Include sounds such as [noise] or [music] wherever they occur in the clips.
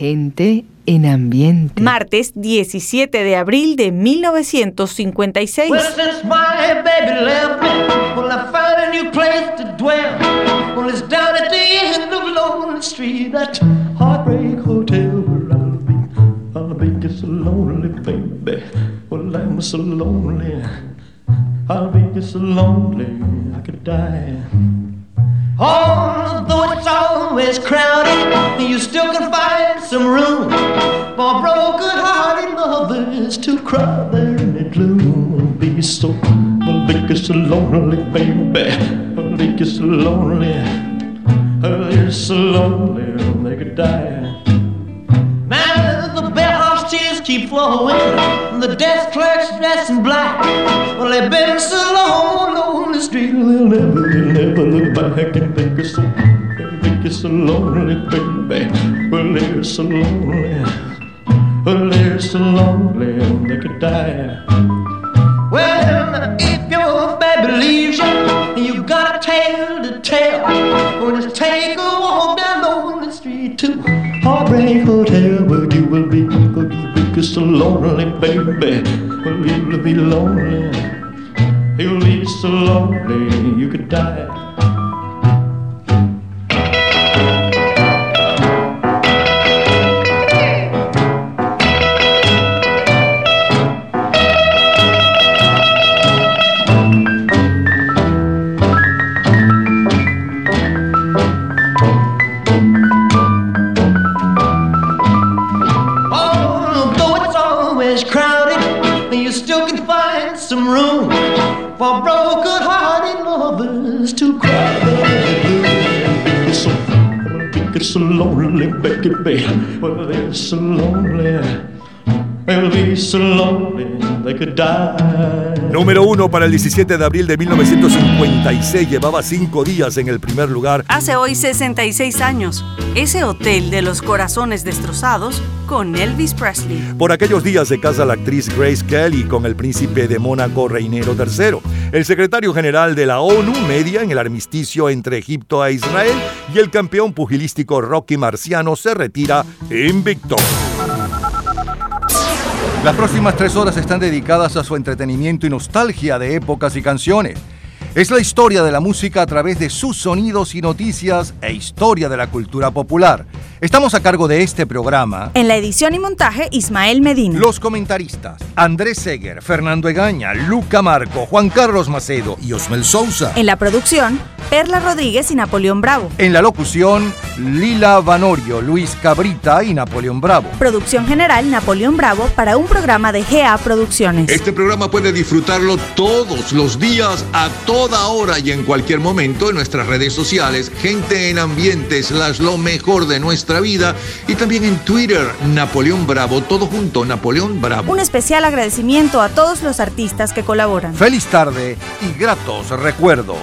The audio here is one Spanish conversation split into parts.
Gente en ambiente. Martes 17 de abril de 1956. Well, since my baby left me, well, I found a new place to dwell. Well, it's down at the end of Lonely Street, that heartbreak hotel where I'll be. I'll be just so lonely, baby. Well, I'm so lonely. I'll be just so lonely, I could die. Although it's always crowded, you still can find some room for broken-hearted lovers to cry there in the gloom. Be so, be so lonely, baby. Be so lonely. You're so lonely, they could die. Man, the bellhop's tears keep flowing. And the desk clerk's dressed in black. Well, they've been so long on the street, they'll never, look back and think it's so, think it's so lonely, baby. Well, they're so lonely. Well, they're so lonely, they could die. Well, if your baby leaves you, you got a tale to tell. Well, just take a walk down on the street to Heartbreak Hotel, where you will be, where you will be so lonely, baby. Well, you'll be lonely. You'll be so lonely, you could die. So lonely, baby. Well, they're so lonely. Número uno para el 17 de abril de 1956. Llevaba cinco días en el primer lugar. Hace hoy 66 años, ese hotel de los corazones destrozados con Elvis Presley. Por aquellos días se casa la actriz Grace Kelly con el príncipe de Mónaco Reinero III. El secretario general de la ONU media en el armisticio entre Egipto e Israel y el campeón pugilístico Rocky Marciano se retira invicto. Las próximas tres horas están dedicadas a su entretenimiento y nostalgia de épocas y canciones. Es la historia de la música a través de sus sonidos y noticias e historia de la cultura popular. Estamos a cargo de este programa. En la edición y montaje, Ismael Medina. Los comentaristas: Andrés Seger, Fernando Egaña, Luca Marco, Juan Carlos Macedo y Osmel Sousa. En la producción, Perla Rodríguez y Napoleón Bravo. En la locución, Lila Vanorio, Luis Cabrita y Napoleón Bravo. Producción general, Napoleón Bravo para un programa de GA Producciones. Este programa puede disfrutarlo todos los días, a toda hora y en cualquier momento en nuestras redes sociales, gente en ambiente, slash lo mejor de nuestra vida y también en Twitter, Napoleón Bravo, todo junto, Napoleón Bravo. Un especial agradecimiento a todos los artistas que colaboran. Feliz tarde y gratos recuerdos.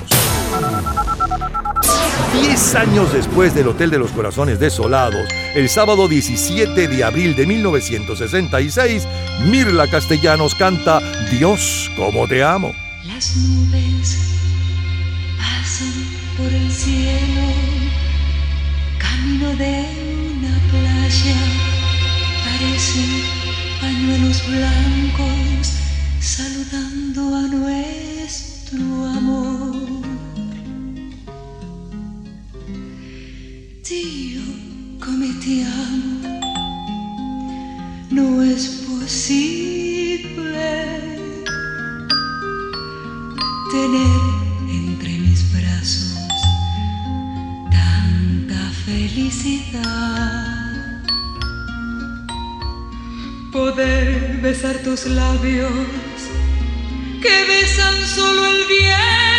Diez años después del Hotel de los Corazones Desolados, el sábado 17 de abril de 1966, Mirla Castellanos canta Dios, como te amo. Las nubes pasan por el cielo, camino de una playa, parecen pañuelos blancos saludando a nuestro amor. Dio, come ti amo, no es posible tener entre mis brazos tanta felicidad. Poder besar tus labios que besan solo el viento.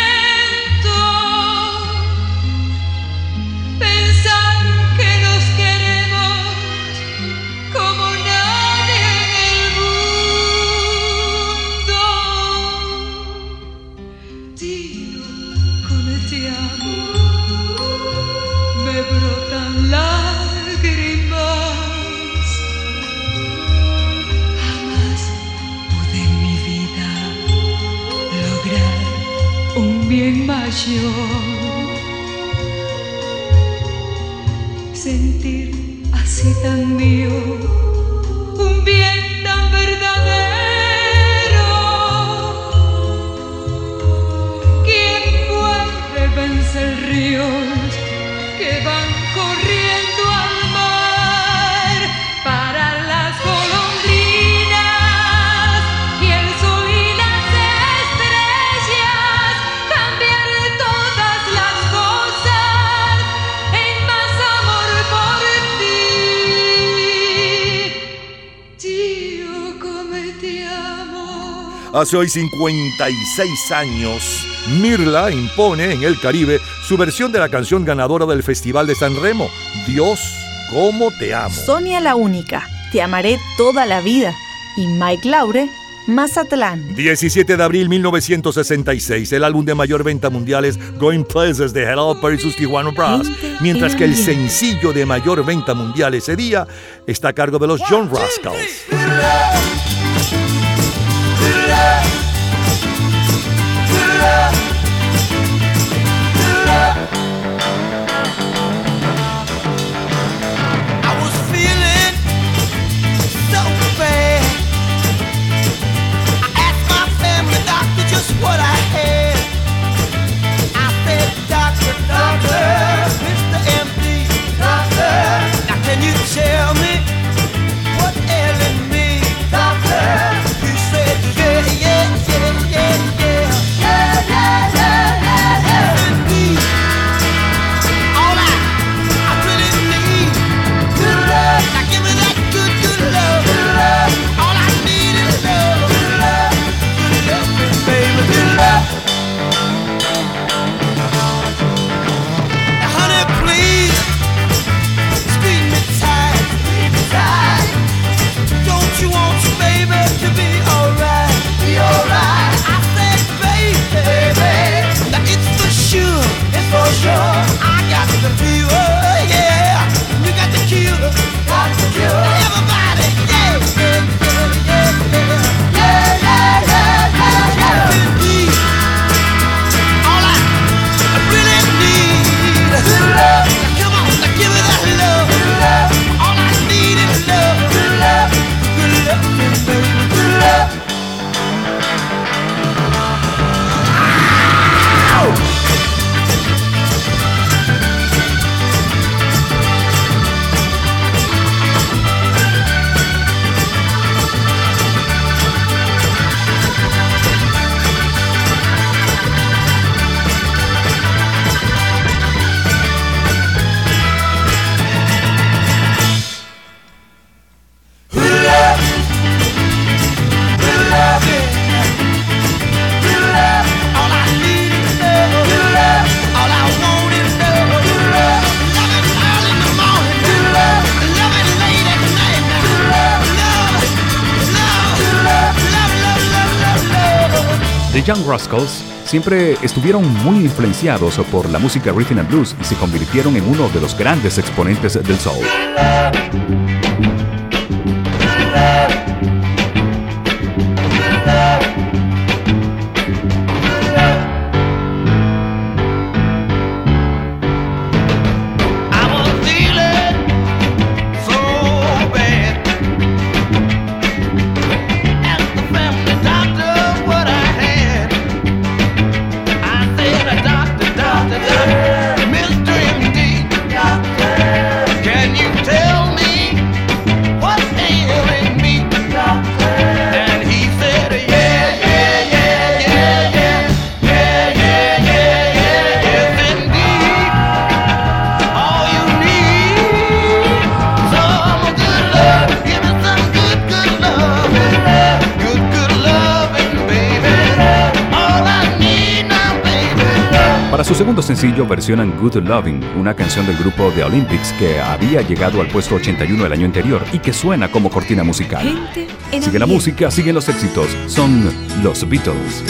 bien mayor. Sentir así tan mío bien Hace hoy 56 años, Mirla impone en el Caribe su versión de la canción ganadora del Festival de San Remo, Dios, cómo te amo. Sonia la única, te amaré toda la vida. Y Mike Laure, Mazatlán. 17 de abril 1966, el álbum de mayor venta mundial es Going Places de Hello Perry sus Tijuana Brass, mientras que el sencillo de mayor venta mundial ese día está a cargo de los John Rascals. love Young Rascals siempre estuvieron muy influenciados por la música rhythm and blues y se convirtieron en uno de los grandes exponentes del soul. versionan Good Loving, una canción del grupo The Olympics que había llegado al puesto 81 el año anterior y que suena como cortina musical. Sigue la música, siguen los éxitos. Son los Beatles.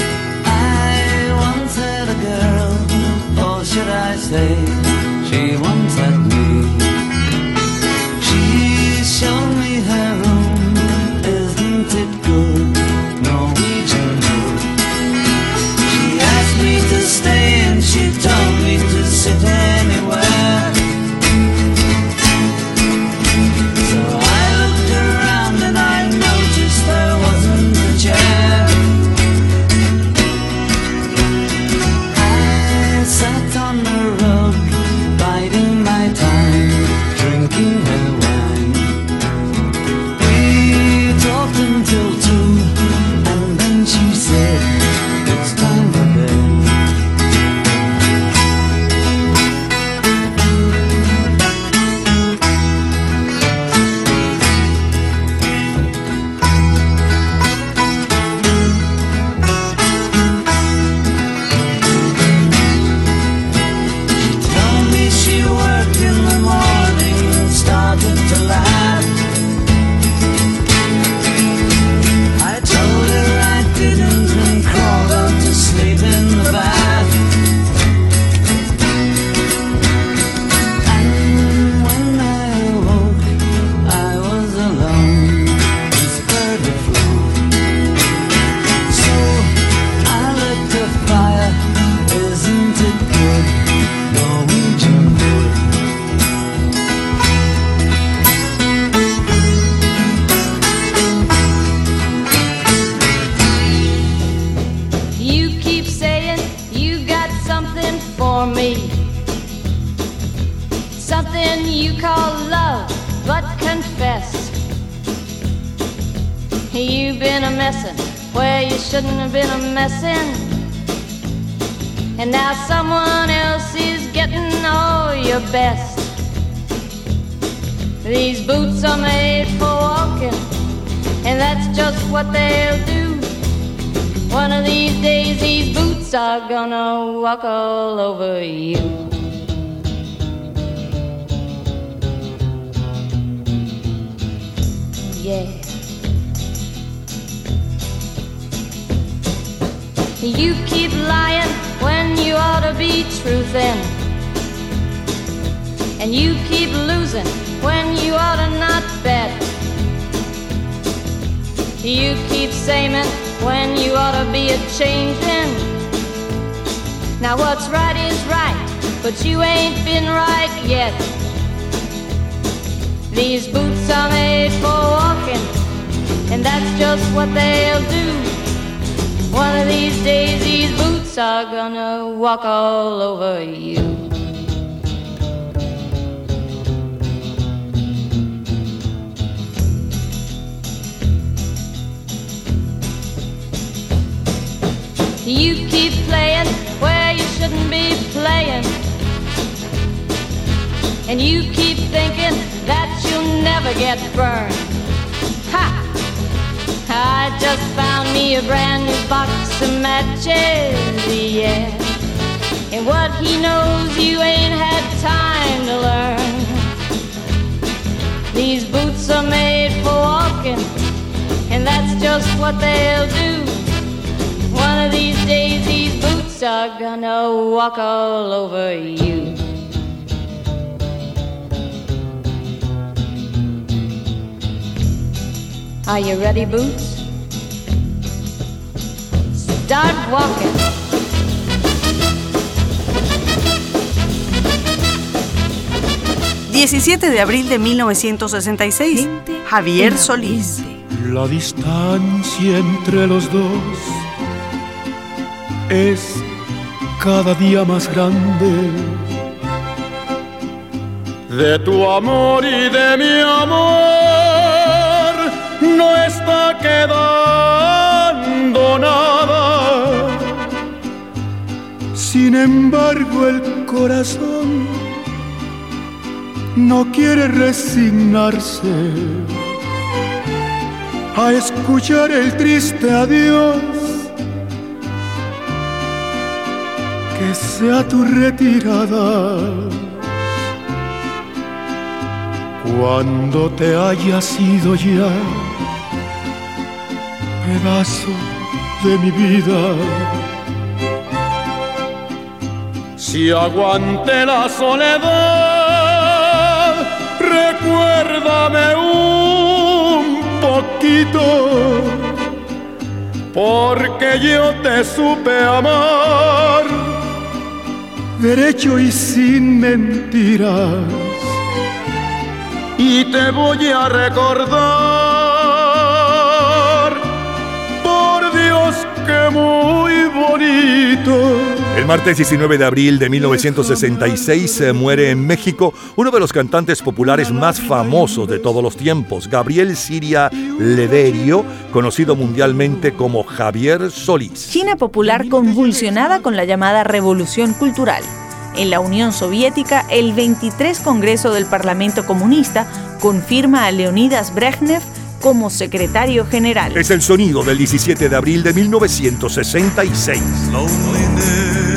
De abril de 1966. Javier Solís. La distancia entre los dos es cada día más grande. De tu amor y de mi amor no está quedando nada. Sin embargo, el corazón no quiere resignarse a escuchar el triste adiós. Que sea tu retirada cuando te hayas ido ya, pedazo de mi vida. Si aguante la soledad, recuérdame un poquito, porque yo te supe amar, derecho y sin mentiras, y te voy a recordar, por Dios que muy bonito. El martes 19 de abril de 1966 se muere en México uno de los cantantes populares más famosos de todos los tiempos, Gabriel Siria Lederio, conocido mundialmente como Javier Solís. China popular convulsionada con la llamada Revolución Cultural. En la Unión Soviética, el 23 Congreso del Parlamento Comunista confirma a Leonidas Brezhnev como secretario general. Es el sonido del 17 de abril de 1966. is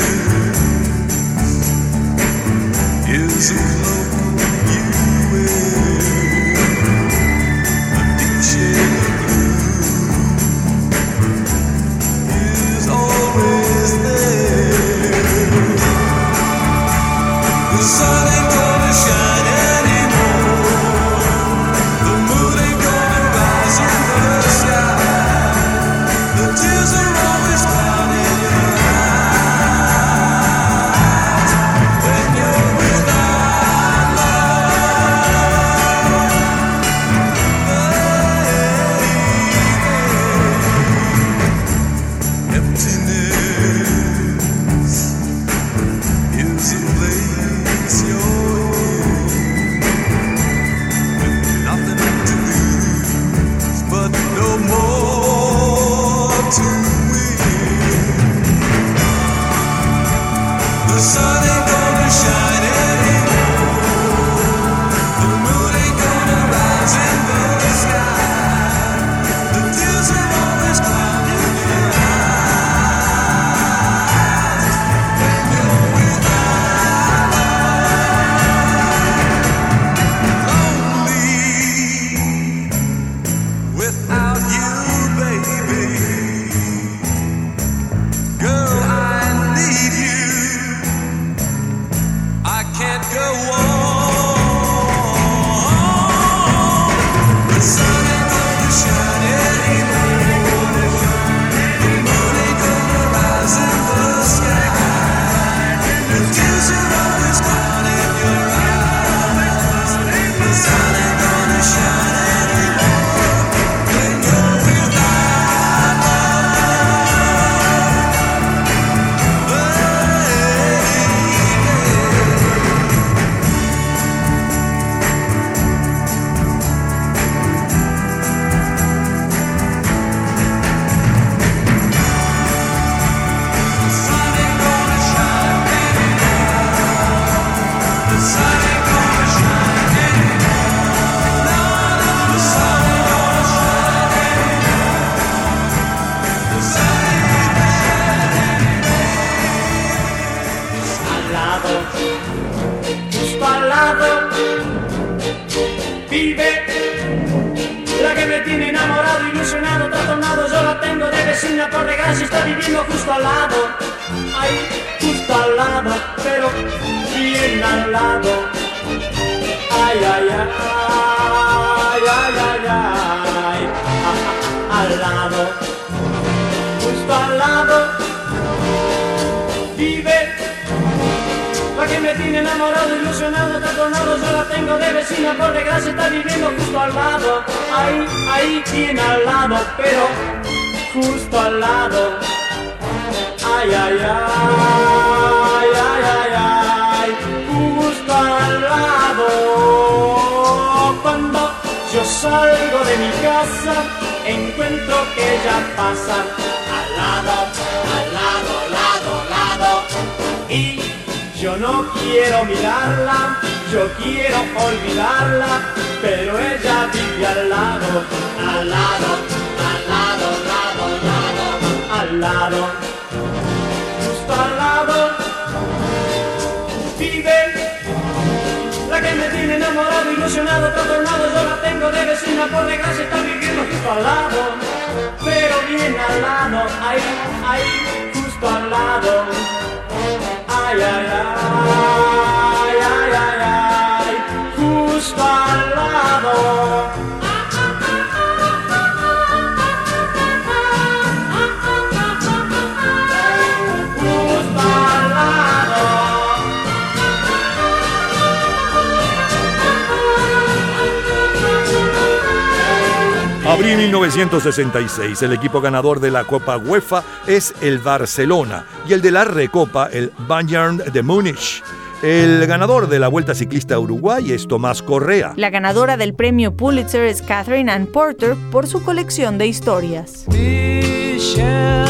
1966. El equipo ganador de la Copa UEFA es el Barcelona y el de la Recopa el Bayern de Múnich. El ganador de la Vuelta Ciclista Uruguay es Tomás Correa. La ganadora del premio Pulitzer es Catherine Ann Porter por su colección de historias. Michelle.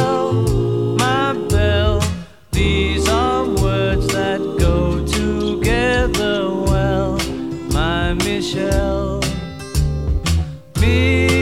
Michelle.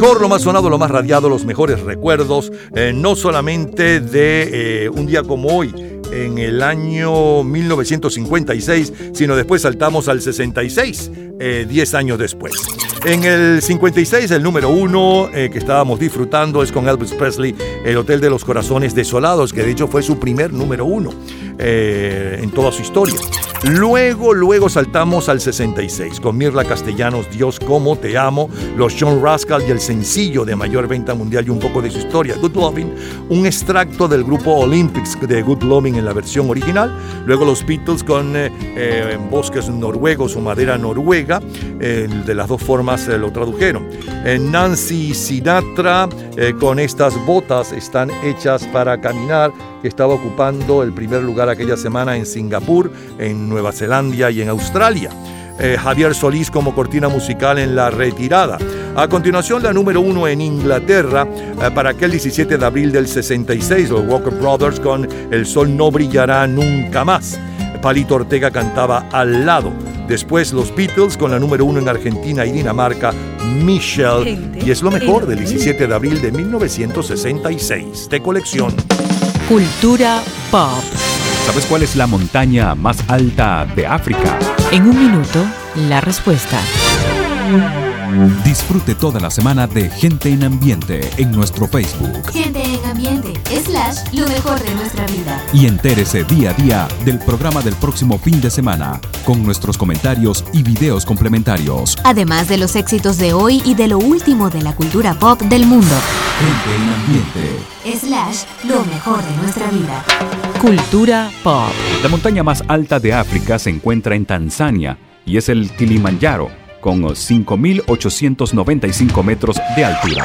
mejor, lo más sonado, lo más radiado, los mejores recuerdos, eh, no solamente de eh, un día como hoy, en el año 1956, sino después saltamos al 66, 10 eh, años después. En el 56, el número uno que estábamos disfrutando es con Elvis Presley, El Hotel de los Corazones Desolados, que de hecho fue su primer número uno eh, en toda su historia. Luego, luego saltamos al 66 con Mirla Castellanos, Dios como te amo, los John Rascal y el sencillo de mayor venta mundial y un poco de su historia, Good Loving, un extracto del grupo Olympics de Good Loving en la versión original. Luego los Beatles con eh, eh, bosques noruegos o madera noruega, eh, de las dos formas eh, lo tradujeron. Eh, Nancy Sinatra eh, con estas botas están hechas para caminar, que estaba ocupando el primer lugar aquella semana en Singapur, en Nueva Zelanda y en Australia. Eh, Javier Solís como cortina musical en La Retirada. A continuación, la número uno en Inglaterra eh, para aquel 17 de abril del 66, los Walker Brothers con El Sol no brillará nunca más. Palito Ortega cantaba al lado. Después los Beatles con la número uno en Argentina y Dinamarca, Michelle. Y es lo mejor del 17 de abril de 1966, de colección. Cultura pop. ¿Sabes cuál es la montaña más alta de África? En un minuto, la respuesta. Disfrute toda la semana de Gente en Ambiente en nuestro Facebook Gente en ambiente, slash, lo mejor de nuestra vida. y entérese día a día del programa del próximo fin de semana con nuestros comentarios y videos complementarios. Además de los éxitos de hoy y de lo último de la cultura pop del mundo. Gente en Ambiente. Slash, lo mejor de nuestra vida. Cultura pop. La montaña más alta de África se encuentra en Tanzania y es el Kilimanjaro, con 5.895 metros de altura.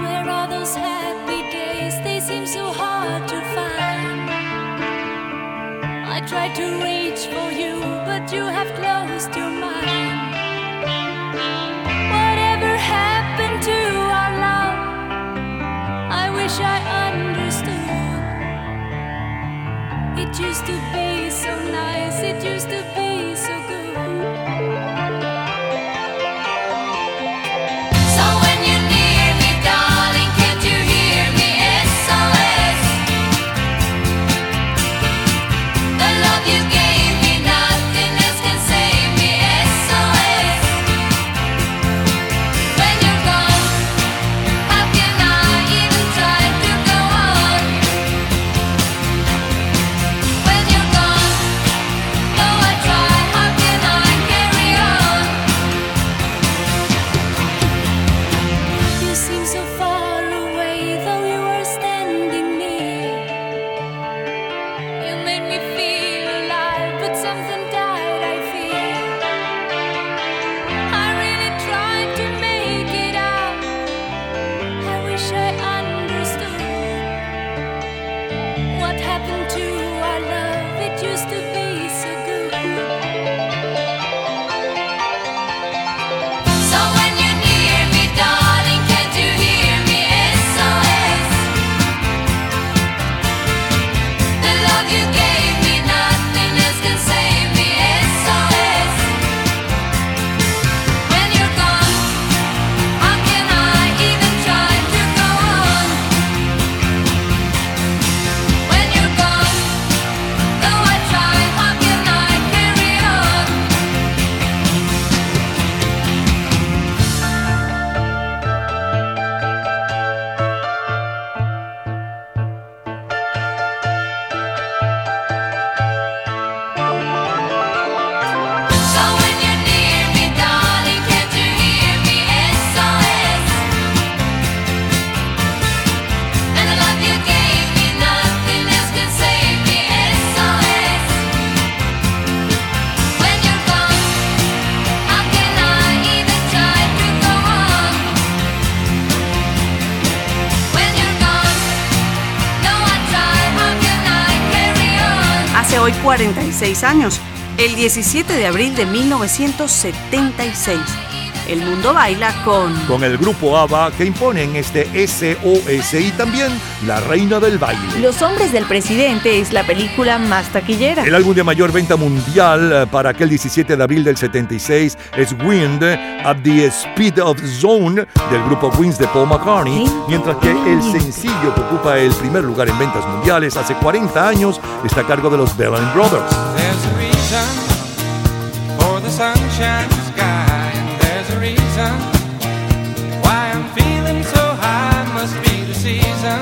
Your mind. Whatever happened to our love? I wish I understood. It used to 46 años, el 17 de abril de 1976, El mundo baila con Con el grupo ABBA que imponen este SOS y también La Reina del Baile. Los hombres del presidente es la película más taquillera. El álbum de mayor venta mundial eh, para aquel 17 de abril del 76 es Wind at the Speed of Zone del grupo Wings de Paul McCartney, mientras que el sencillo que ocupa el primer lugar en ventas mundiales hace 40 años está a cargo de los Bellamy Brothers. Reason for the sunshine sky, and there's a reason why I'm feeling so high. Must be the season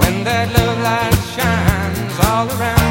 when that love light shines all around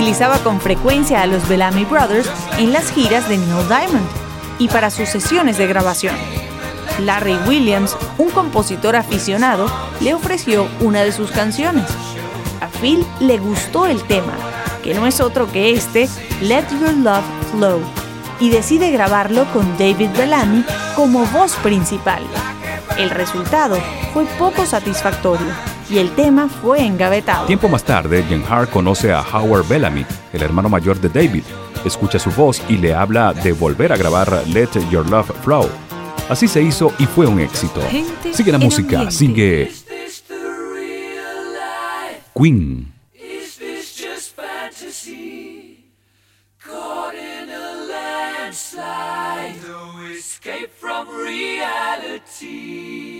utilizaba con frecuencia a los Bellamy Brothers en las giras de Neil Diamond y para sus sesiones de grabación. Larry Williams, un compositor aficionado, le ofreció una de sus canciones. A Phil le gustó el tema, que no es otro que este, Let Your Love Flow, y decide grabarlo con David Bellamy como voz principal. El resultado fue poco satisfactorio y el tema fue engavetado. Tiempo más tarde, Jen Hart conoce a Howard Bellamy, el hermano mayor de David. Escucha su voz y le habla de volver a grabar Let Your Love Flow. Así se hizo y fue un éxito. Gente Sigue la música, ambiente. sigue Queen. Is this just fantasy? Caught in a landslide, no escape from reality.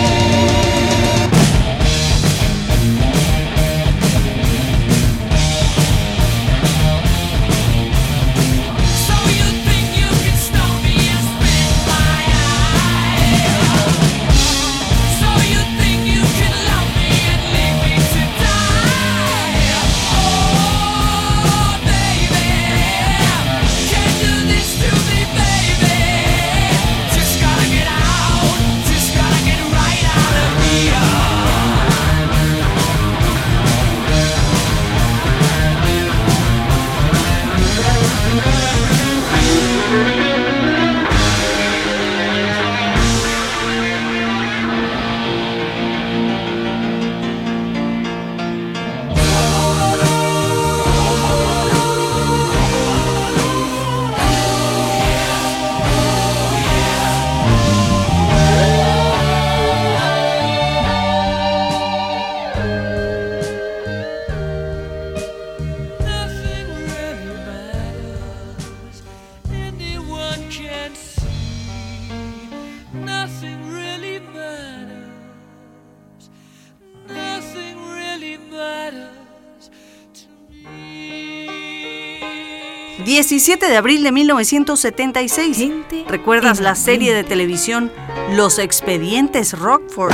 17 de abril de 1976. ¿Recuerdas la serie de televisión Los Expedientes Rockford?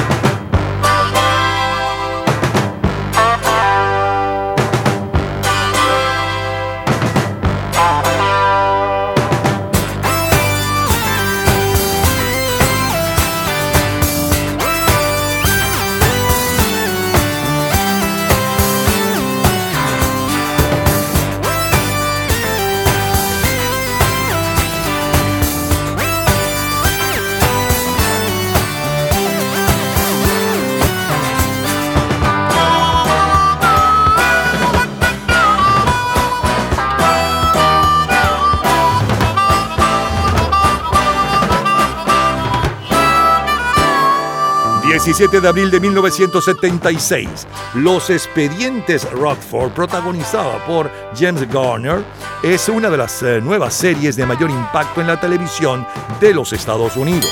Bien. 17 de abril de 1976, Los Expedientes Rockford, protagonizada por James Garner, es una de las eh, nuevas series de mayor impacto en la televisión de los Estados Unidos.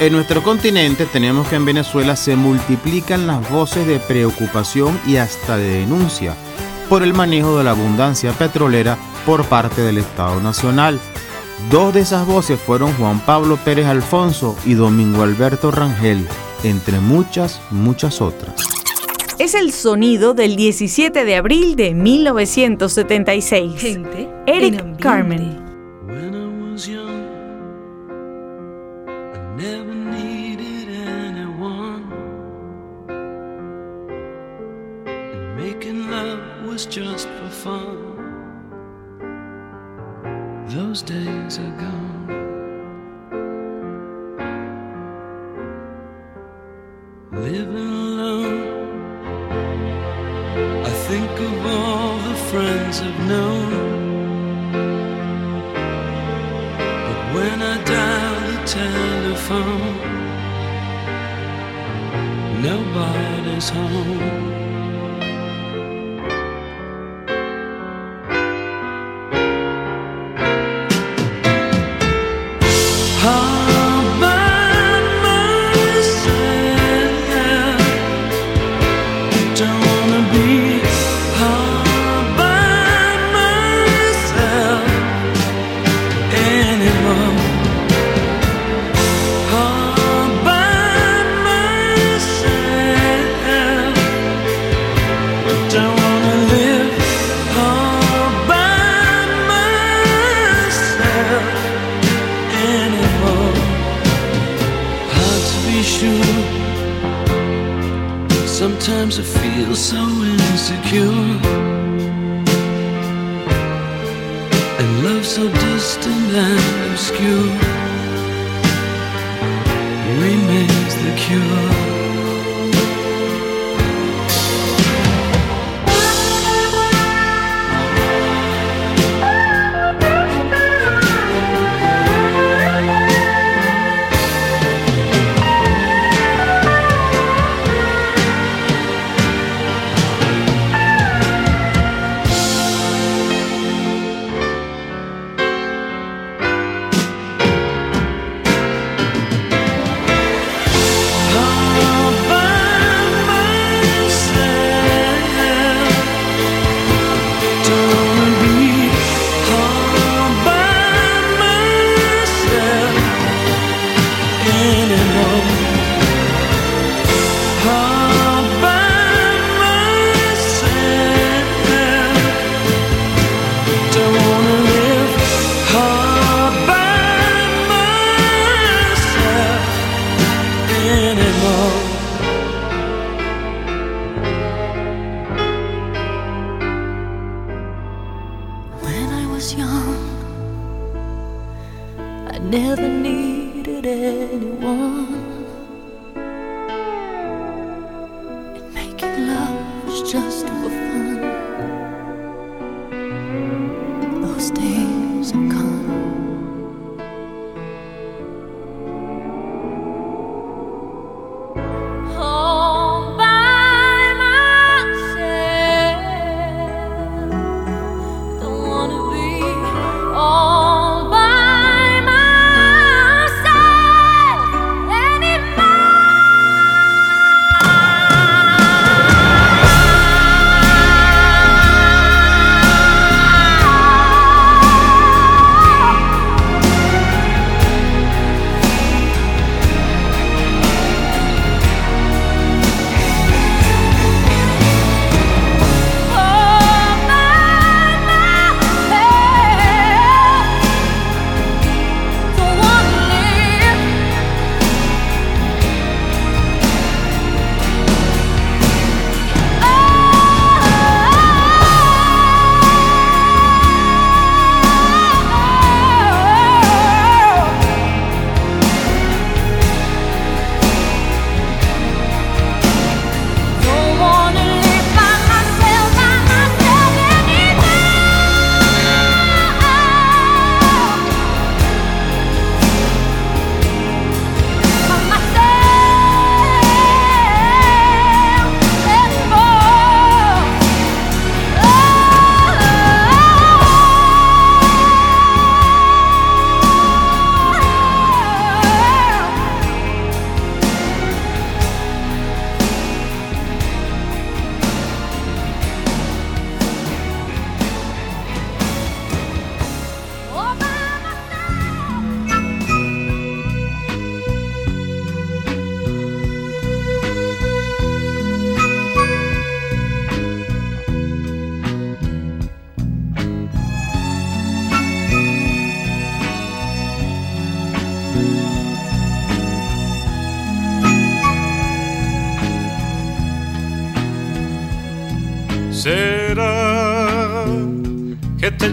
En nuestro continente tenemos que en Venezuela se multiplican las voces de preocupación y hasta de denuncia por el manejo de la abundancia petrolera por parte del Estado Nacional. Dos de esas voces fueron Juan Pablo Pérez Alfonso y Domingo Alberto Rangel, entre muchas, muchas otras. Es el sonido del 17 de abril de 1976. Eric Carmen.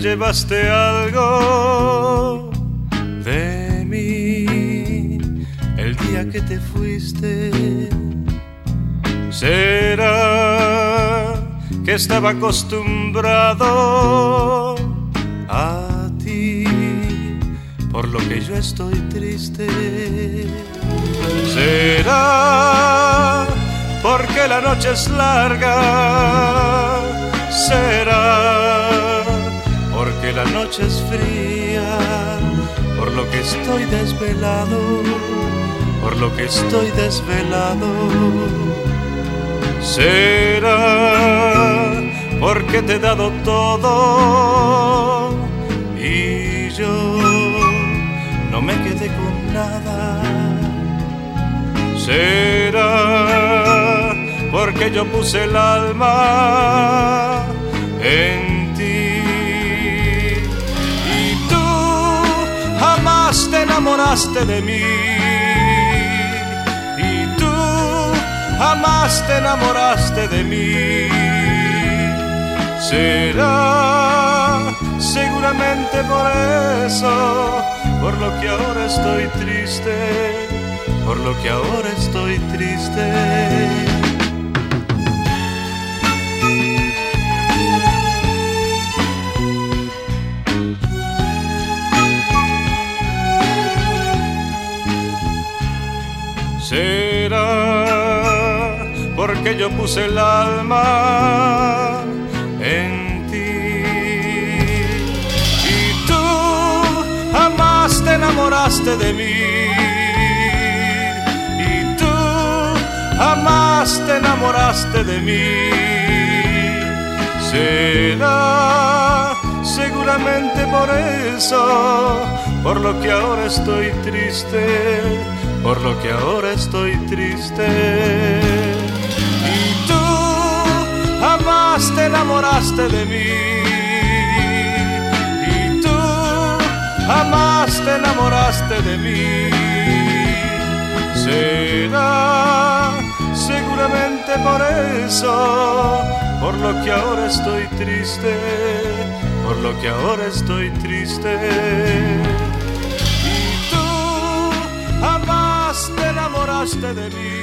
Llevaste algo de mí el día que te fuiste? ¿Será que estaba acostumbrado a ti por lo que yo estoy triste? ¿Será porque la noche es larga? ¿Será porque la noche es fría? Por lo que estoy desvelado, por lo que estoy desvelado. ¿Será porque te he dado todo y yo no me quedé con nada? Será porque yo puse el alma en enamoraste de mí y tú jamás te enamoraste de mí. Será seguramente por eso, por lo que ahora estoy triste, por lo que ahora estoy triste. Será porque yo puse el alma en ti. Y tú jamás te enamoraste de mí. Y tú jamás te enamoraste de mí. Será seguramente por eso por lo que ahora estoy triste por lo que ahora estoy triste. Y tú jamás te enamoraste de mí. Y tú jamás te enamoraste de mí. Será seguramente por eso por lo que ahora estoy triste por lo que ahora estoy triste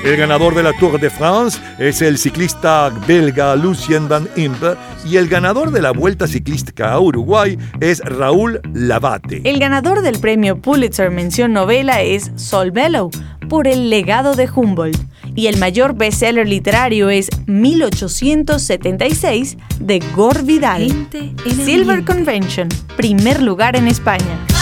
El ganador de la Tour de France es el ciclista belga Lucien Van Impe y el ganador de la Vuelta Ciclística a Uruguay es Raúl Lavate. El ganador del premio Pulitzer Mención Novela es Sol Bellow por El legado de Humboldt y el mayor bestseller literario es 1876 de Gore Vidal. Silver Convention, primer lugar en España.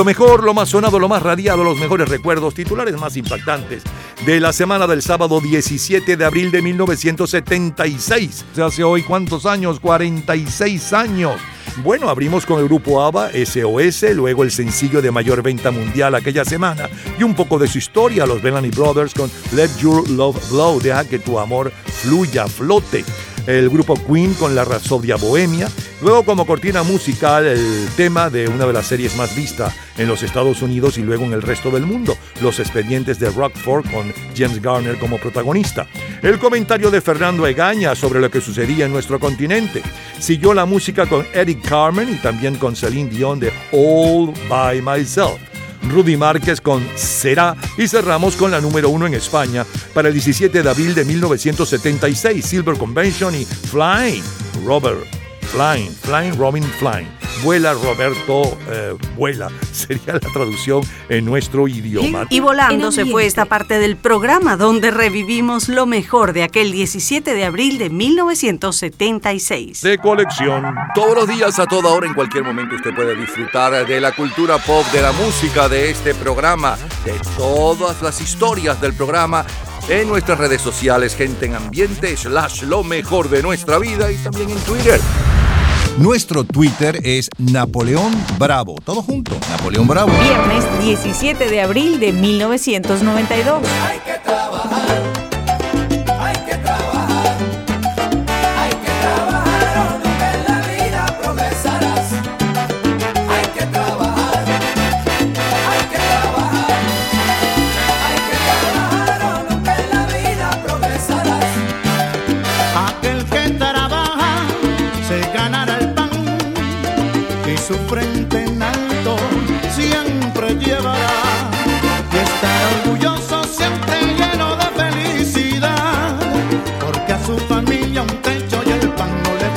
Lo mejor, lo más sonado, lo más radiado, los mejores recuerdos, titulares más impactantes de la semana del sábado 17 de abril de 1976. ¿Se hace hoy cuántos años? 46 años. Bueno, abrimos con el grupo ABBA, SOS, luego el sencillo de mayor venta mundial aquella semana y un poco de su historia, los Bellamy Brothers con Let Your Love Flow, deja que tu amor fluya, flote. El grupo Queen con la Rapsodia Bohemia. Luego como cortina musical el tema de una de las series más vistas en los Estados Unidos y luego en el resto del mundo, Los Expedientes de Rockford con James Garner como protagonista. El comentario de Fernando Egaña sobre lo que sucedía en nuestro continente. Siguió la música con Eric Carmen y también con Celine Dion de All By Myself. Rudy Márquez con Será. Y cerramos con la número uno en España para el 17 de abril de 1976, Silver Convention y Flying, Robert, Flying, Flying, Robin Flying. Vuela Roberto, eh, vuela, [laughs] sería la traducción en nuestro idioma. Y volando se fue esta parte del programa donde revivimos lo mejor de aquel 17 de abril de 1976. De colección. Todos los días, a toda hora, en cualquier momento, usted puede disfrutar de la cultura pop, de la música, de este programa, de todas las historias del programa en nuestras redes sociales, gente en ambiente, slash lo mejor de nuestra vida y también en Twitter. Nuestro Twitter es Napoleón Bravo. Todo junto, Napoleón Bravo. Viernes 17 de abril de 1992. progresarás.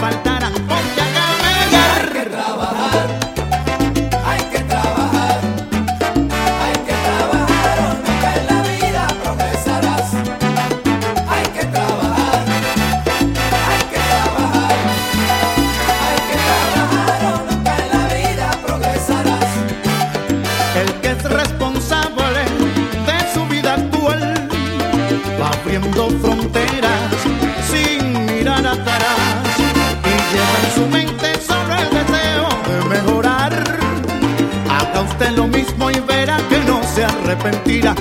Pan Haga usted lo mismo y verá que no se arrepentirá.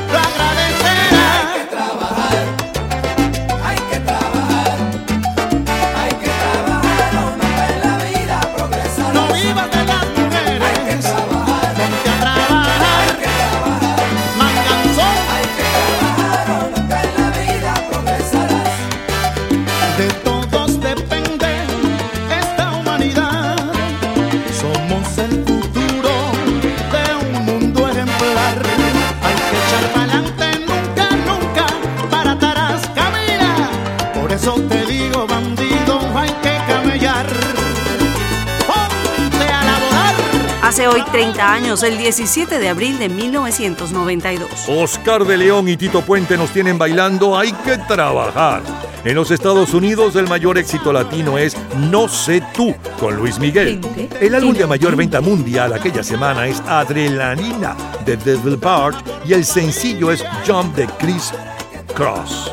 Hoy 30 años, el 17 de abril de 1992. Oscar de León y Tito Puente nos tienen bailando Hay que trabajar. En los Estados Unidos el mayor éxito latino es No sé tú con Luis Miguel. El álbum de mayor venta mundial aquella semana es Adrenalina de Devil Part y el sencillo es Jump de Chris Cross.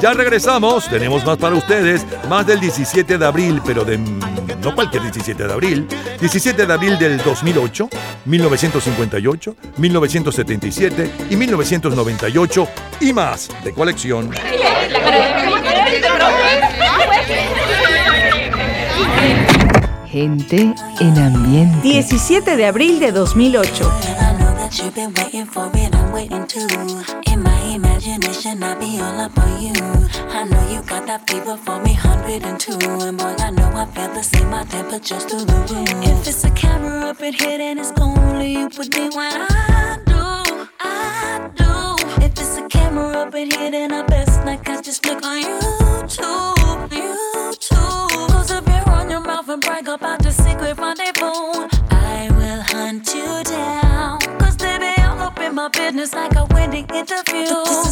Ya regresamos, tenemos más para ustedes, más del 17 de abril, pero de no cualquier 17 de abril, 17 de abril del 2008, 1958, 1977 y 1998 y más de colección. Gente en ambiente. 17 de abril de 2008. Imagination, I be all up on you. I know you got that fever for me, 102. And boy, I know I feel the same, my temperature's through the roof. If it's a camera up in here, then it's only you with me when I do, I do. If it's a camera up in here, then I best not catch just flick on YouTube, YouTube. Close up your on your mouth and brag about the secret rendezvous. Interview. But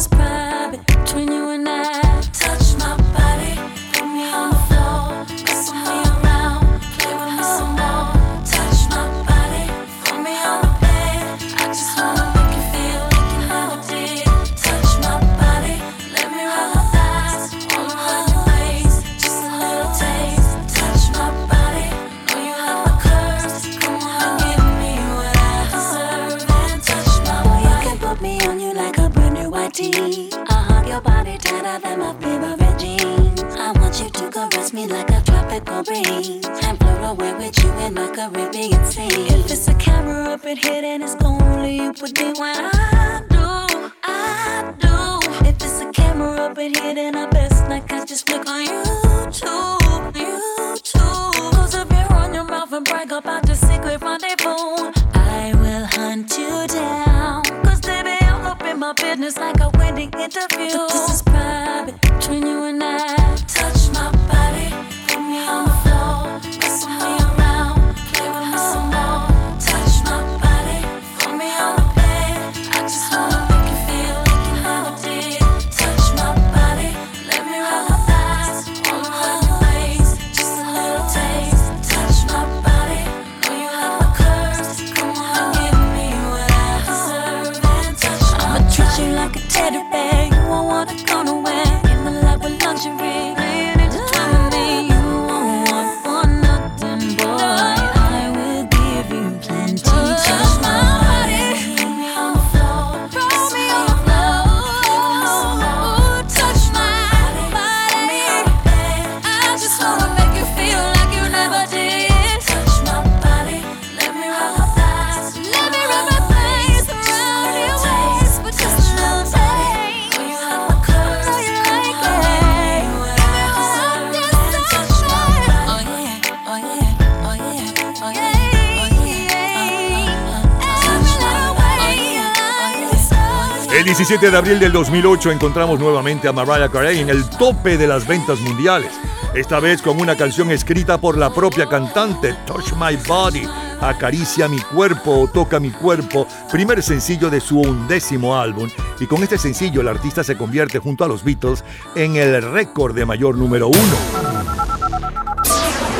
17 de abril del 2008 encontramos nuevamente a Mariah Carey en el tope de las ventas mundiales, esta vez con una canción escrita por la propia cantante, Touch My Body, Acaricia mi cuerpo o Toca mi cuerpo, primer sencillo de su undécimo álbum, y con este sencillo el artista se convierte junto a los Beatles en el récord de mayor número uno.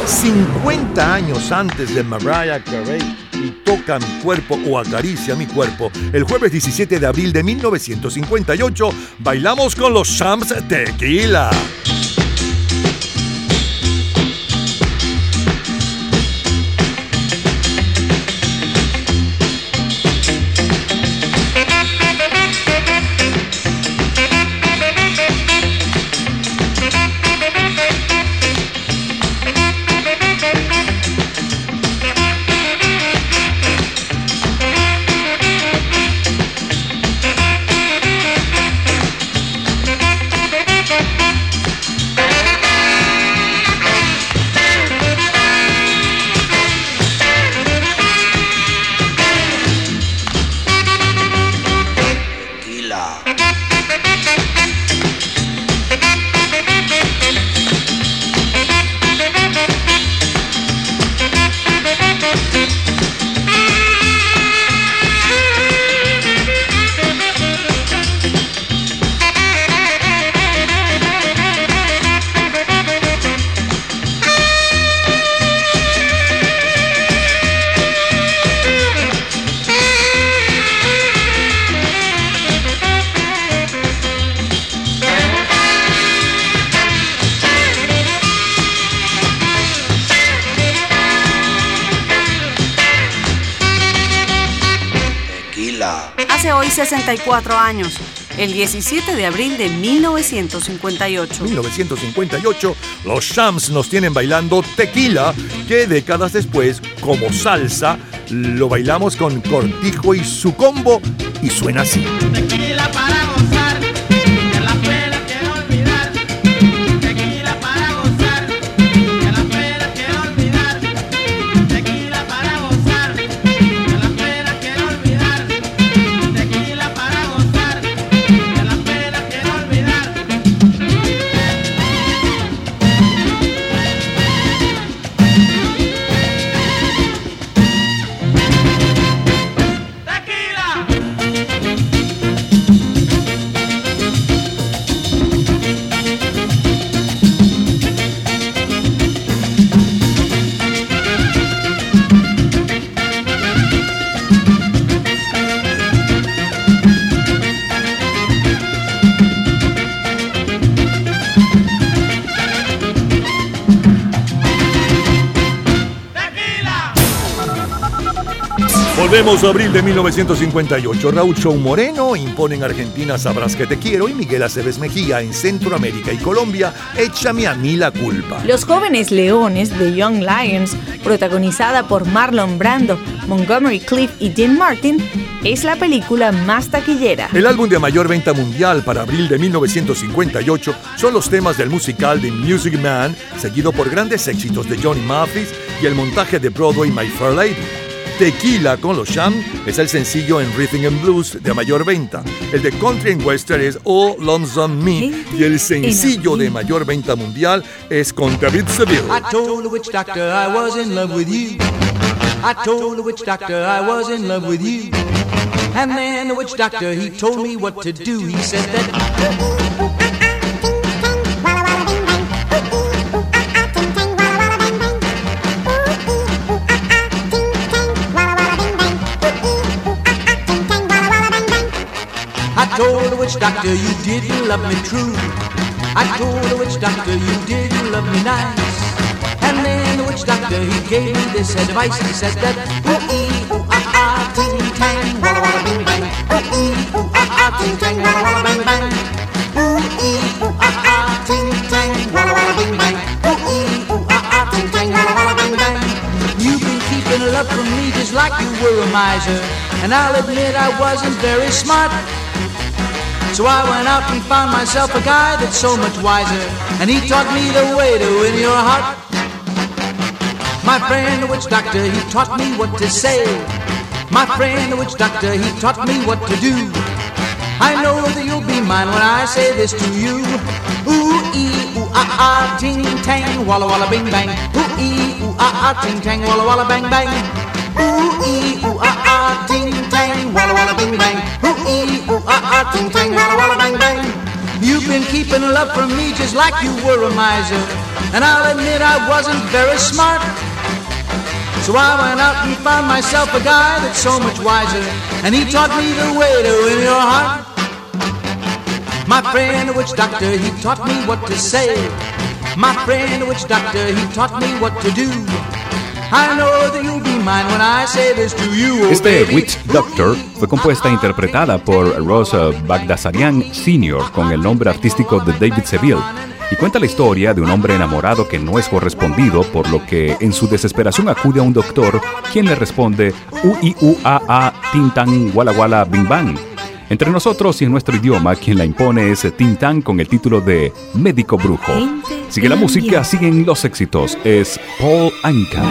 50 años antes de Mariah Carey y toca mi cuerpo o acaricia mi cuerpo. El jueves 17 de abril de 1958 bailamos con los Shams Tequila. años, el 17 de abril de 1958. 1958, los Shams nos tienen bailando tequila, que décadas después, como salsa, lo bailamos con Cortijo y su combo, y suena así. Tequila para Volvemos a abril de 1958. Raúl Show Moreno impone en Argentina Sabrás que te quiero y Miguel Aceves Mejía en Centroamérica y Colombia Échame a mí la culpa. Los jóvenes leones de Young Lions, protagonizada por Marlon Brando, Montgomery Cliff y Dean Martin, es la película más taquillera. El álbum de mayor venta mundial para abril de 1958 son los temas del musical The Music Man, seguido por grandes éxitos de Johnny Mathis y el montaje de Broadway My Fair Lady. Tequila con los Sham es el sencillo en Rhythm and Blues de mayor venta. El de Country and Western es Oh Lonesome Me y el sencillo de mayor venta mundial es con David Seville. I told the witch doctor I was in love with you. I told the witch doctor I was in love with you. And then the witch doctor he told me what to do. He said that. Witch doctor you didn't love me true. I told the witch doctor you didn't love me nice. And then the witch doctor he gave me this advice. He said that ooh ee ooh ah ah ting tang walla walla bing bang. Ooh ee ooh ah ah ting tang walla walla bang bang. Ooh ee ooh ah ah ting tang walla walla bing bang. Ooh ee ooh ah ah ting tang walla walla bang bang. You've been keeping love from me just like you were a miser. And I'll admit I wasn't very smart. So I went out and found myself a guy that's so much wiser. And he taught me the way to win your heart. My friend, the witch doctor, he taught me what to say. My friend, the witch doctor, he taught me what to do. I know that you'll be mine when I say this to you. Ooh, ee, ooh, ah, ah, ting, tang, walla, walla, bing, bang. Ooh, ee, ooh, ah, ah, ting, tang, walla, walla, bang, bang. Ooh, ooh, ah, ah, bang. Ooh, ooh, ah, ah, bang, bang. You've been keeping love from me just like you were a miser. And I'll admit I wasn't very smart. So I went out and found myself a guy that's so much wiser. And he taught me the way to win your heart. My friend, the witch doctor, he taught me what to say. My friend, the witch doctor, he taught me what to do. Este baby. Witch Doctor fue compuesta e interpretada por Rosa Bagdasarian Sr. con el nombre artístico de David Seville y cuenta la historia de un hombre enamorado que no es correspondido, por lo que en su desesperación acude a un doctor quien le responde u i u a a tin tan wala bing bang. Entre nosotros y en nuestro idioma, quien la impone es Tintan con el título de Médico Brujo. Sigue la música, siguen los éxitos. Es Paul Anka.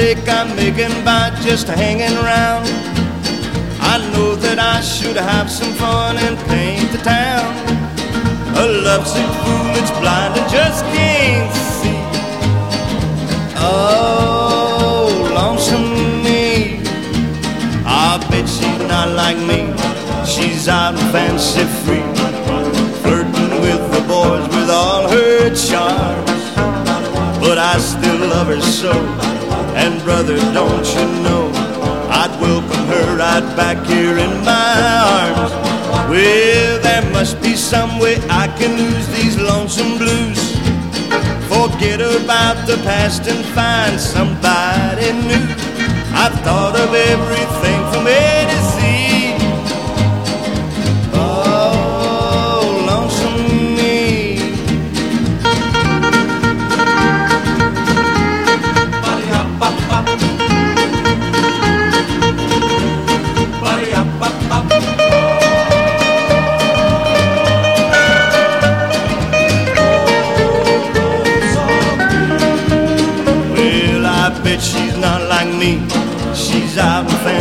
Mistake I'm making by just hanging around. I know that I should have some fun and paint the town. A lovesick fool that's blind and just can't see. Oh, lonesome me. I bet she's not like me. She's out and fancy free. Flirting with the boys with all her charms. But I still love her so. And brother, don't you know? I'd welcome her right back here in my arms. Well, there must be some way I can lose these lonesome blues. Forget about the past and find somebody new. I've thought of everything from A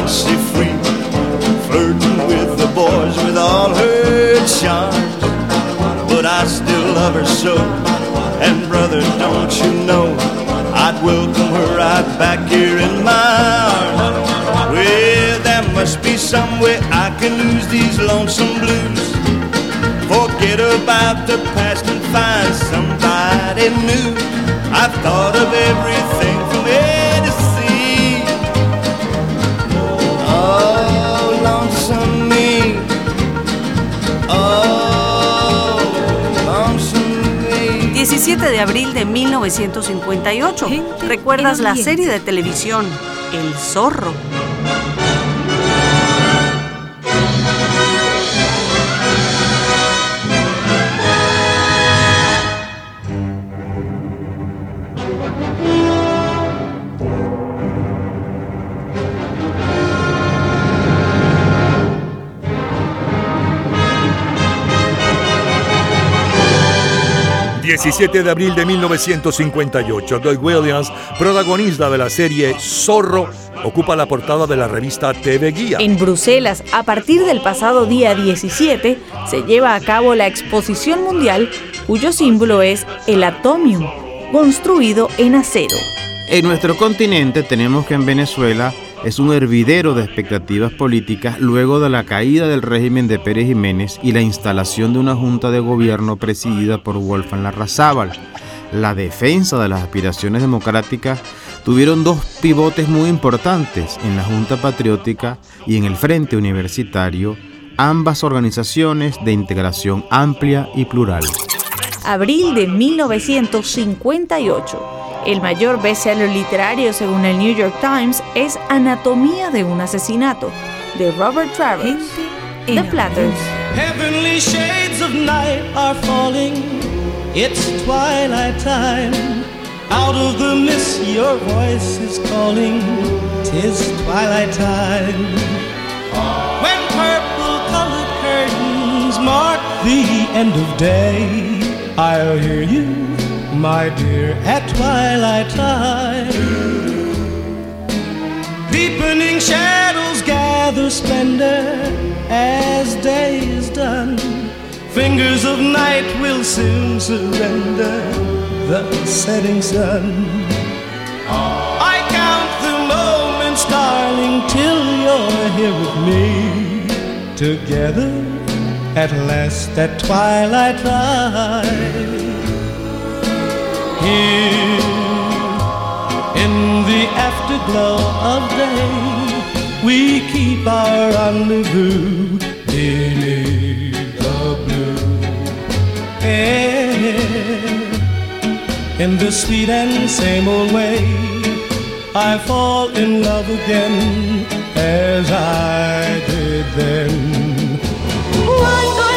fancy free, flirting with the boys with all her charms. But I still love her so. And brother, don't you know, I'd welcome her right back here in my arms. Well, there must be some way I can lose these lonesome blues. Forget about the past and find somebody new. I've thought of everything 17 de abril de 1958. ¿Recuerdas la serie de televisión El Zorro? 17 de abril de 1958, Doug Williams, protagonista de la serie Zorro, ocupa la portada de la revista TV Guía. En Bruselas, a partir del pasado día 17, se lleva a cabo la exposición mundial cuyo símbolo es el atomium, construido en acero. En nuestro continente tenemos que en Venezuela es un hervidero de expectativas políticas luego de la caída del régimen de Pérez Jiménez y la instalación de una junta de gobierno presidida por Wolfgang Larrazábal. La defensa de las aspiraciones democráticas tuvieron dos pivotes muy importantes en la Junta Patriótica y en el Frente Universitario, ambas organizaciones de integración amplia y plural. Abril de 1958. El mayor bestseller literario según el New York Times es Anatomía de un asesinato de Robert Travers. The Platters. Heavenly shades of night are falling. It's twilight time. Out of the mist, your voice is calling. Tis twilight time. When purple colored curtains mark the end of day, I'll hear you, my dear, at twilight time. Deepening shadows gather splendor as day is done. Fingers of night will soon surrender the setting sun. I count the moments, darling, till you're here with me. Together at last at twilight time. Here in the afterglow of day, we keep our rendezvous beneath the blue air. In the sweet and same old way, I fall in love again as I did then. Cuando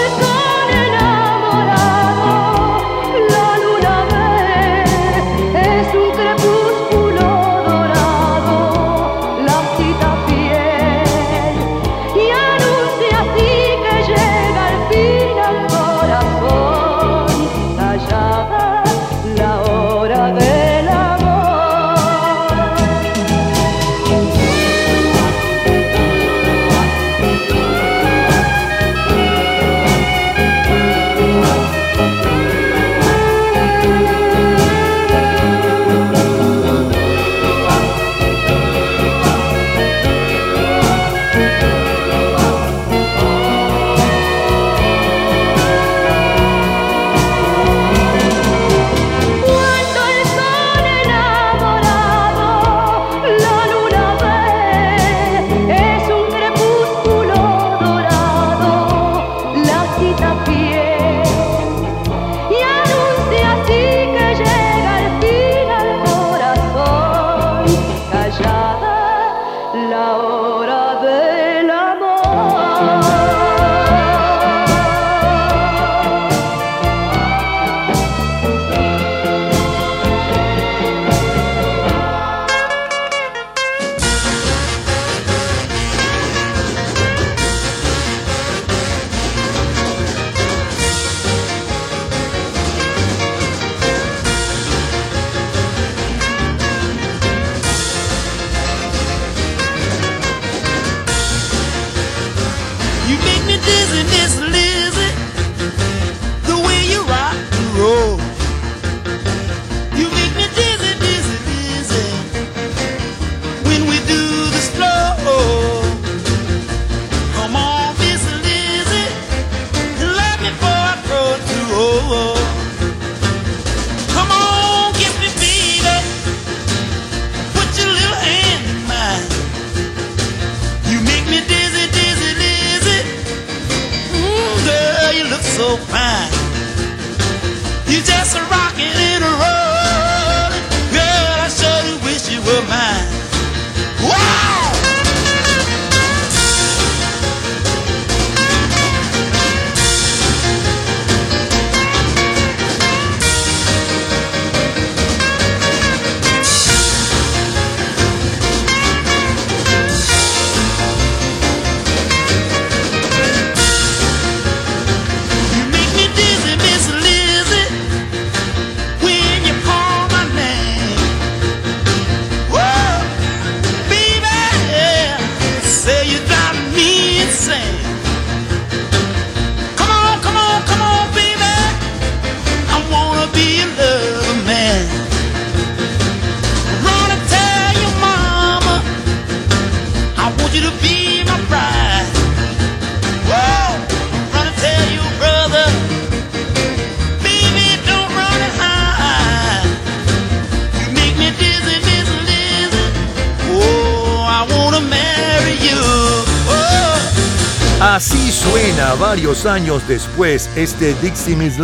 años después este Dixie Miss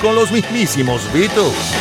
con los mismísimos Beatles.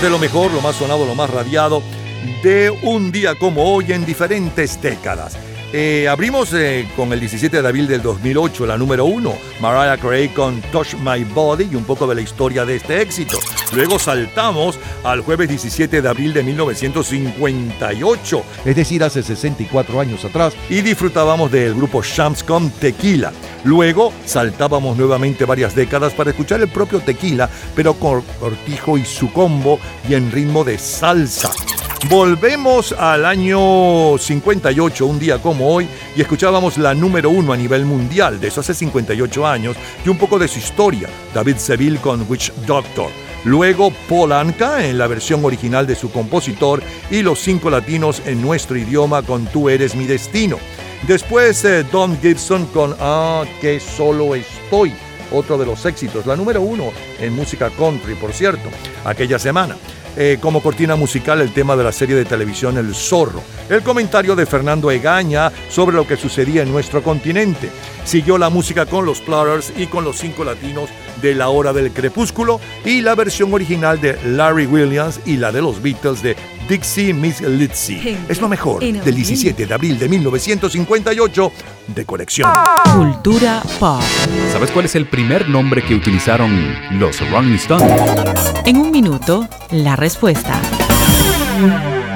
De lo mejor, lo más sonado, lo más radiado de un día como hoy en diferentes décadas. Eh, abrimos eh, con el 17 de abril del 2008, la número uno, Mariah Carey con Touch My Body y un poco de la historia de este éxito. Luego saltamos al jueves 17 de abril de 1958, es decir, hace 64 años atrás, y disfrutábamos del grupo Shams con Tequila. Luego saltábamos nuevamente varias décadas para escuchar el propio Tequila, pero con Cortijo y su combo y en ritmo de salsa. Volvemos al año 58, un día como hoy, y escuchábamos la número uno a nivel mundial de eso hace 58 años y un poco de su historia, David Seville con Witch Doctor. Luego Paul Anka en la versión original de su compositor y los cinco latinos en nuestro idioma con Tú eres mi destino. Después eh, Don Gibson con Ah, que solo estoy, otro de los éxitos, la número uno en música country, por cierto, aquella semana. Eh, como cortina musical el tema de la serie de televisión El Zorro, el comentario de Fernando Egaña sobre lo que sucedía en nuestro continente. Siguió la música con los Platters y con los cinco latinos de La Hora del Crepúsculo y la versión original de Larry Williams y la de los Beatles de Dixie Miss Lizzy. Es lo mejor del 17 de abril de 1958 de colección. Cultura pop. ¿Sabes cuál es el primer nombre que utilizaron los Rolling Stones? En un minuto, la respuesta.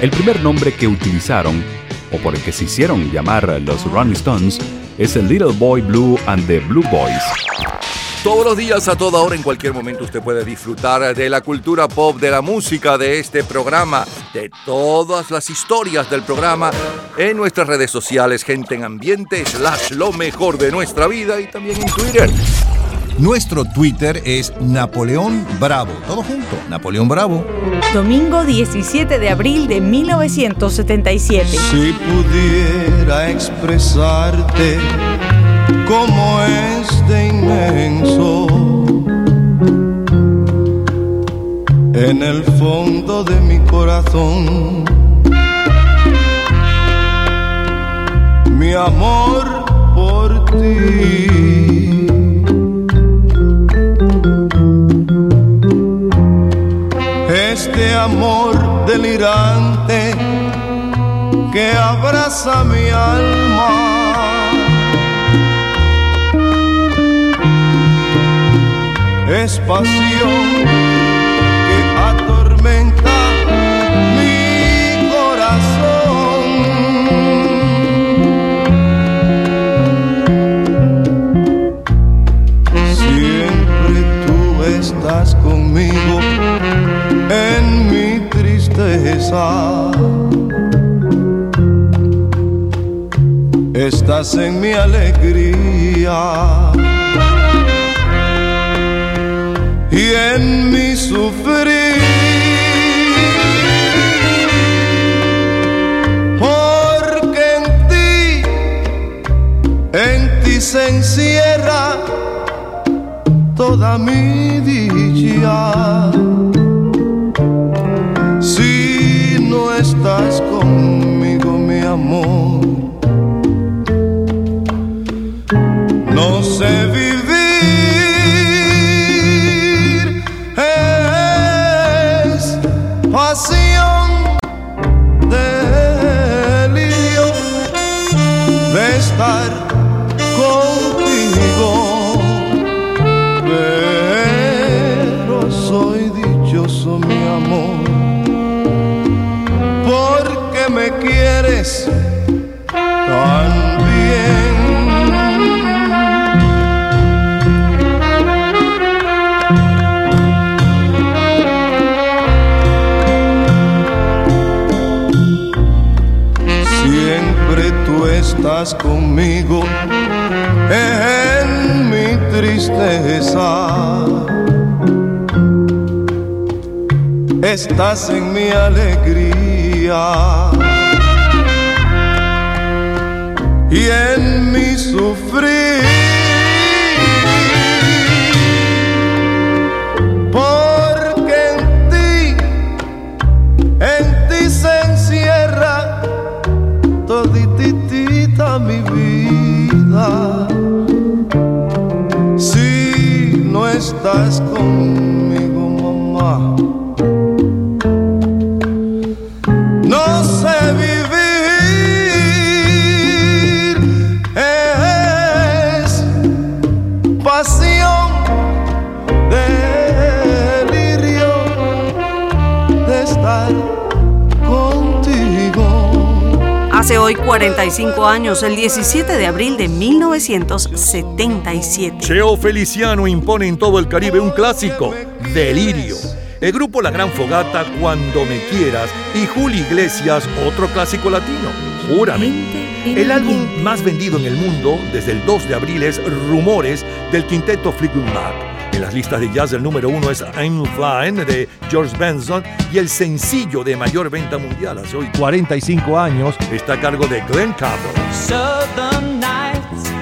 El primer nombre que utilizaron, o por el que se hicieron llamar los Rolling Stones, es el Little Boy Blue and the Blue Boys. Todos los días, a toda hora, en cualquier momento, usted puede disfrutar de la cultura pop, de la música, de este programa, de todas las historias del programa en nuestras redes sociales, gente en ambiente, slash lo mejor de nuestra vida y también en Twitter. Nuestro Twitter es Napoleón Bravo. Todo junto, Napoleón Bravo. Domingo 17 de abril de 1977. Si pudiera expresarte cómo es de inmenso en el fondo de mi corazón mi amor por ti. Amor delirante que abraza mi alma. Es pasión Estás en mi alegría y en mi sufrir. Porque en ti, en ti se encierra toda mi dicha. Tristeza. Estás en mi alegría y en mi sufrir. 45 años, el 17 de abril de 1977. Cheo Feliciano impone en todo el Caribe un clásico, Delirio. El grupo La Gran Fogata, Cuando Me Quieras, y Julio Iglesias, otro clásico latino, Júrame. El álbum más vendido en el mundo desde el 2 de abril es Rumores del quinteto Fleetwood Mac. En las listas de jazz el número uno es I'm Flying de George Benson y el sencillo de mayor venta mundial hace hoy 45 años está a cargo de Glenn Campbell. Southern nights.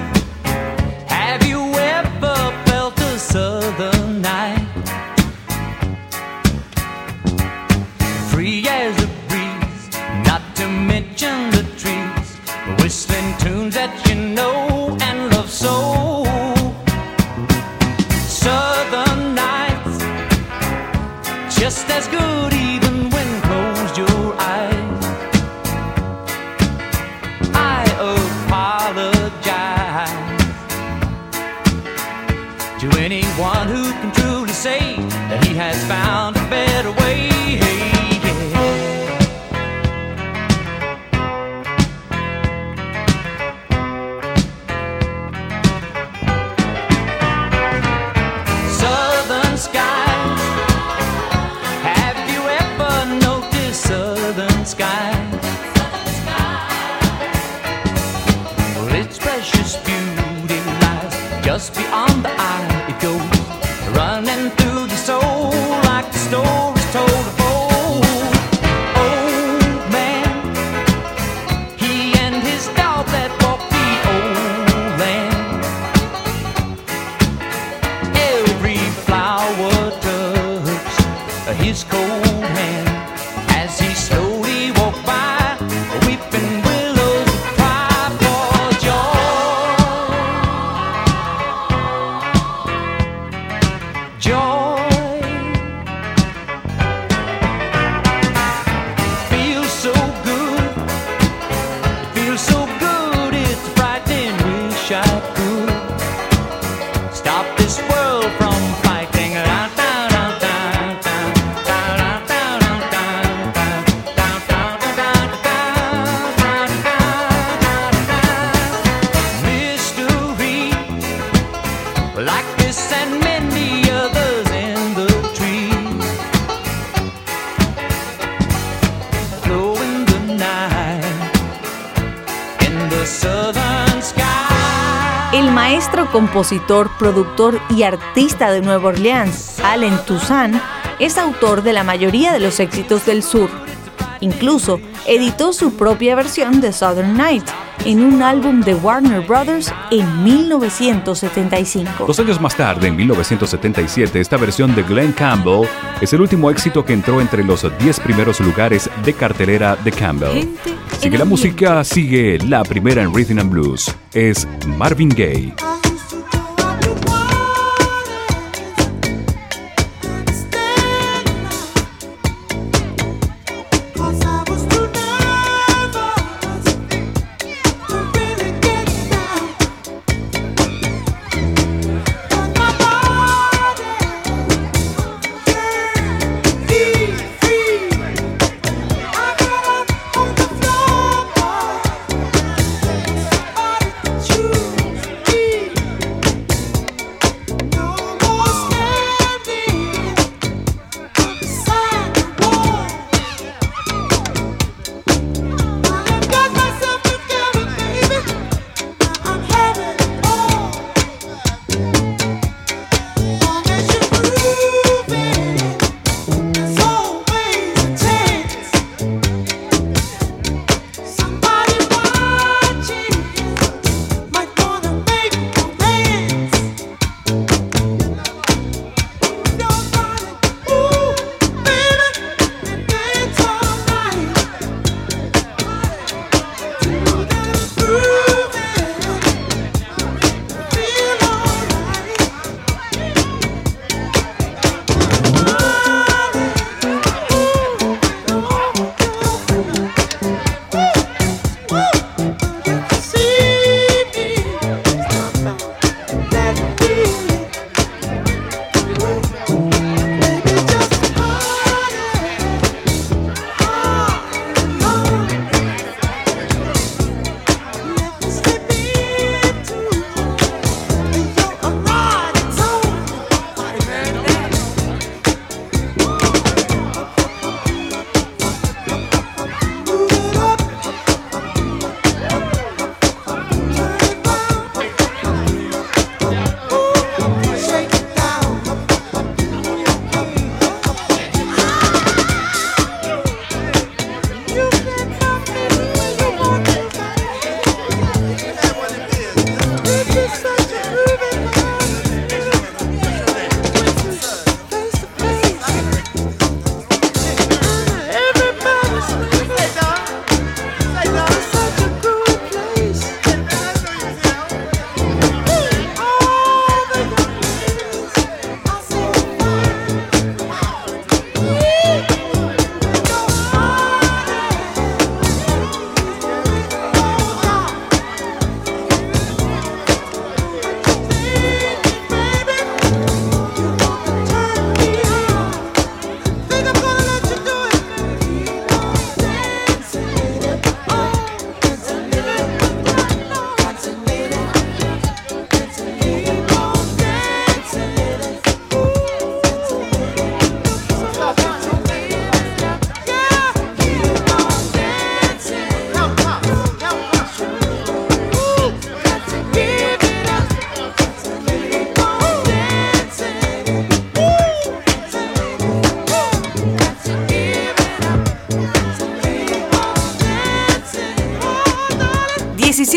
Compositor, productor y artista de Nueva Orleans, Allen Toussaint, es autor de la mayoría de los éxitos del sur. Incluso editó su propia versión de Southern Night en un álbum de Warner Brothers en 1975. Dos años más tarde, en 1977, esta versión de Glenn Campbell es el último éxito que entró entre los 10 primeros lugares de cartelera de Campbell. Sigue la música, sigue la primera en Rhythm and Blues. Es Marvin Gaye.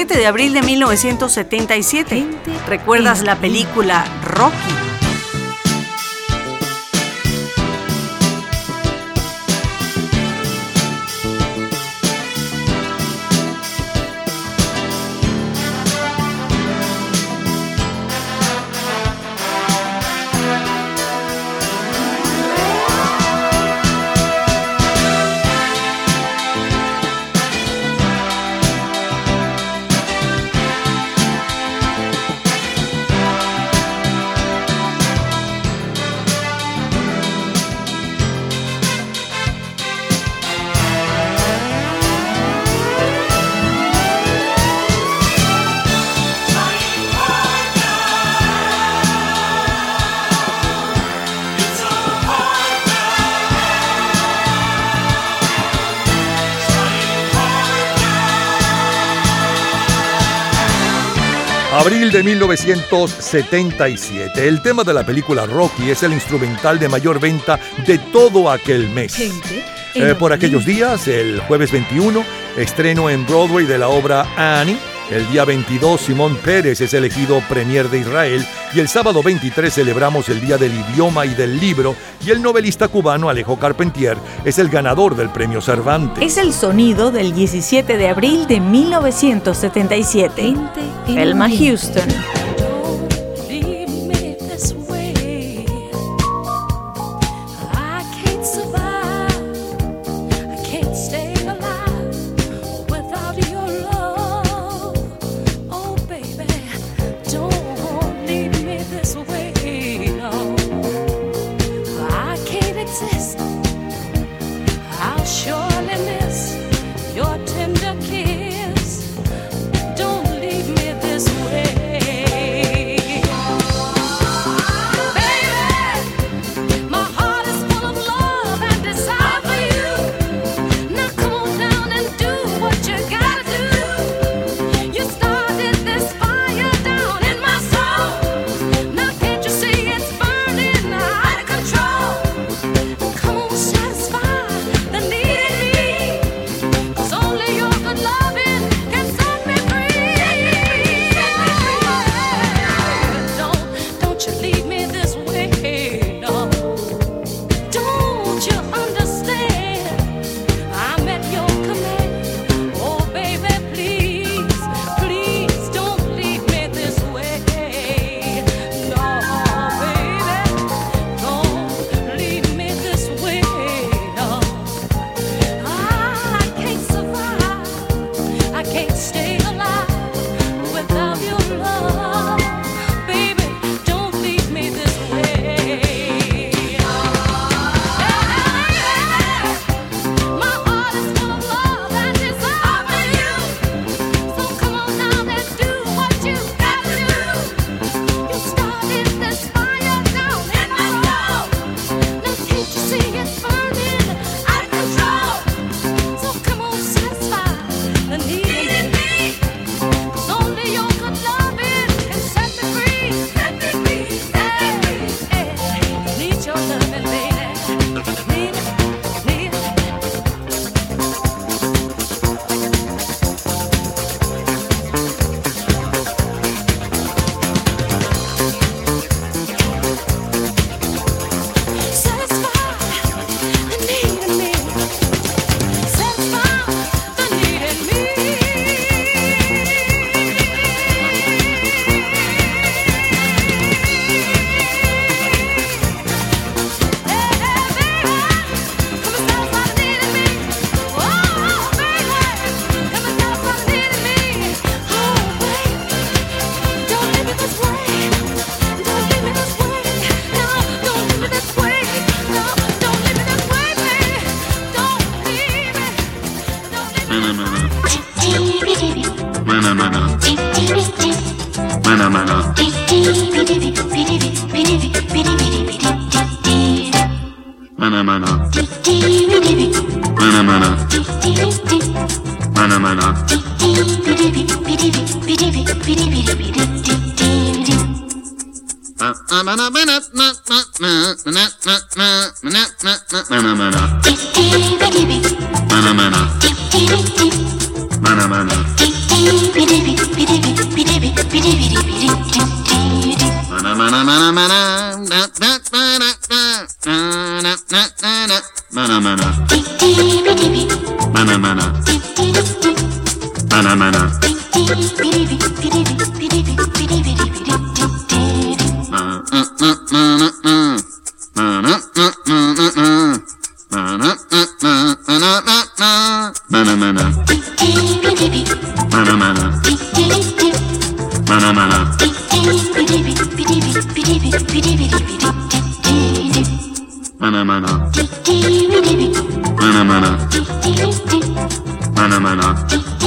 De abril de 1977. ¿Recuerdas la película Rocky? Abril de 1977. El tema de la película Rocky es el instrumental de mayor venta de todo aquel mes. Eh, por aquellos días, el jueves 21, estreno en Broadway de la obra Annie el día 22 Simón Pérez es elegido Premier de Israel y el sábado 23 celebramos el Día del Idioma y del Libro y el novelista cubano Alejo Carpentier es el ganador del Premio Cervantes. Es el sonido del 17 de abril de 1977. Elma Houston.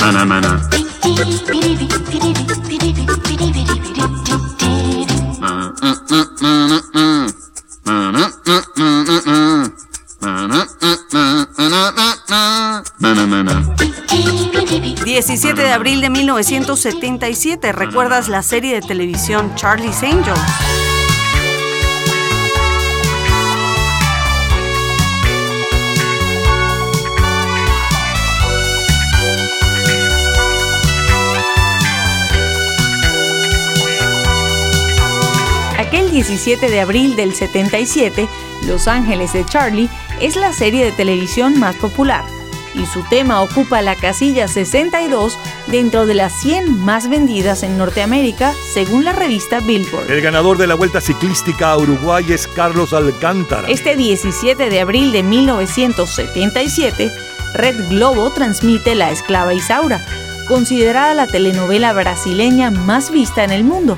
Mana mana. Mana mana. 17 de abril de 1977, ¿recuerdas la serie de televisión Charlie's Angels? 17 de abril del 77, Los Ángeles de Charlie es la serie de televisión más popular y su tema ocupa la casilla 62 dentro de las 100 más vendidas en Norteamérica según la revista Billboard. El ganador de la Vuelta Ciclística a Uruguay es Carlos Alcántara. Este 17 de abril de 1977, Red Globo transmite La Esclava Isaura, considerada la telenovela brasileña más vista en el mundo,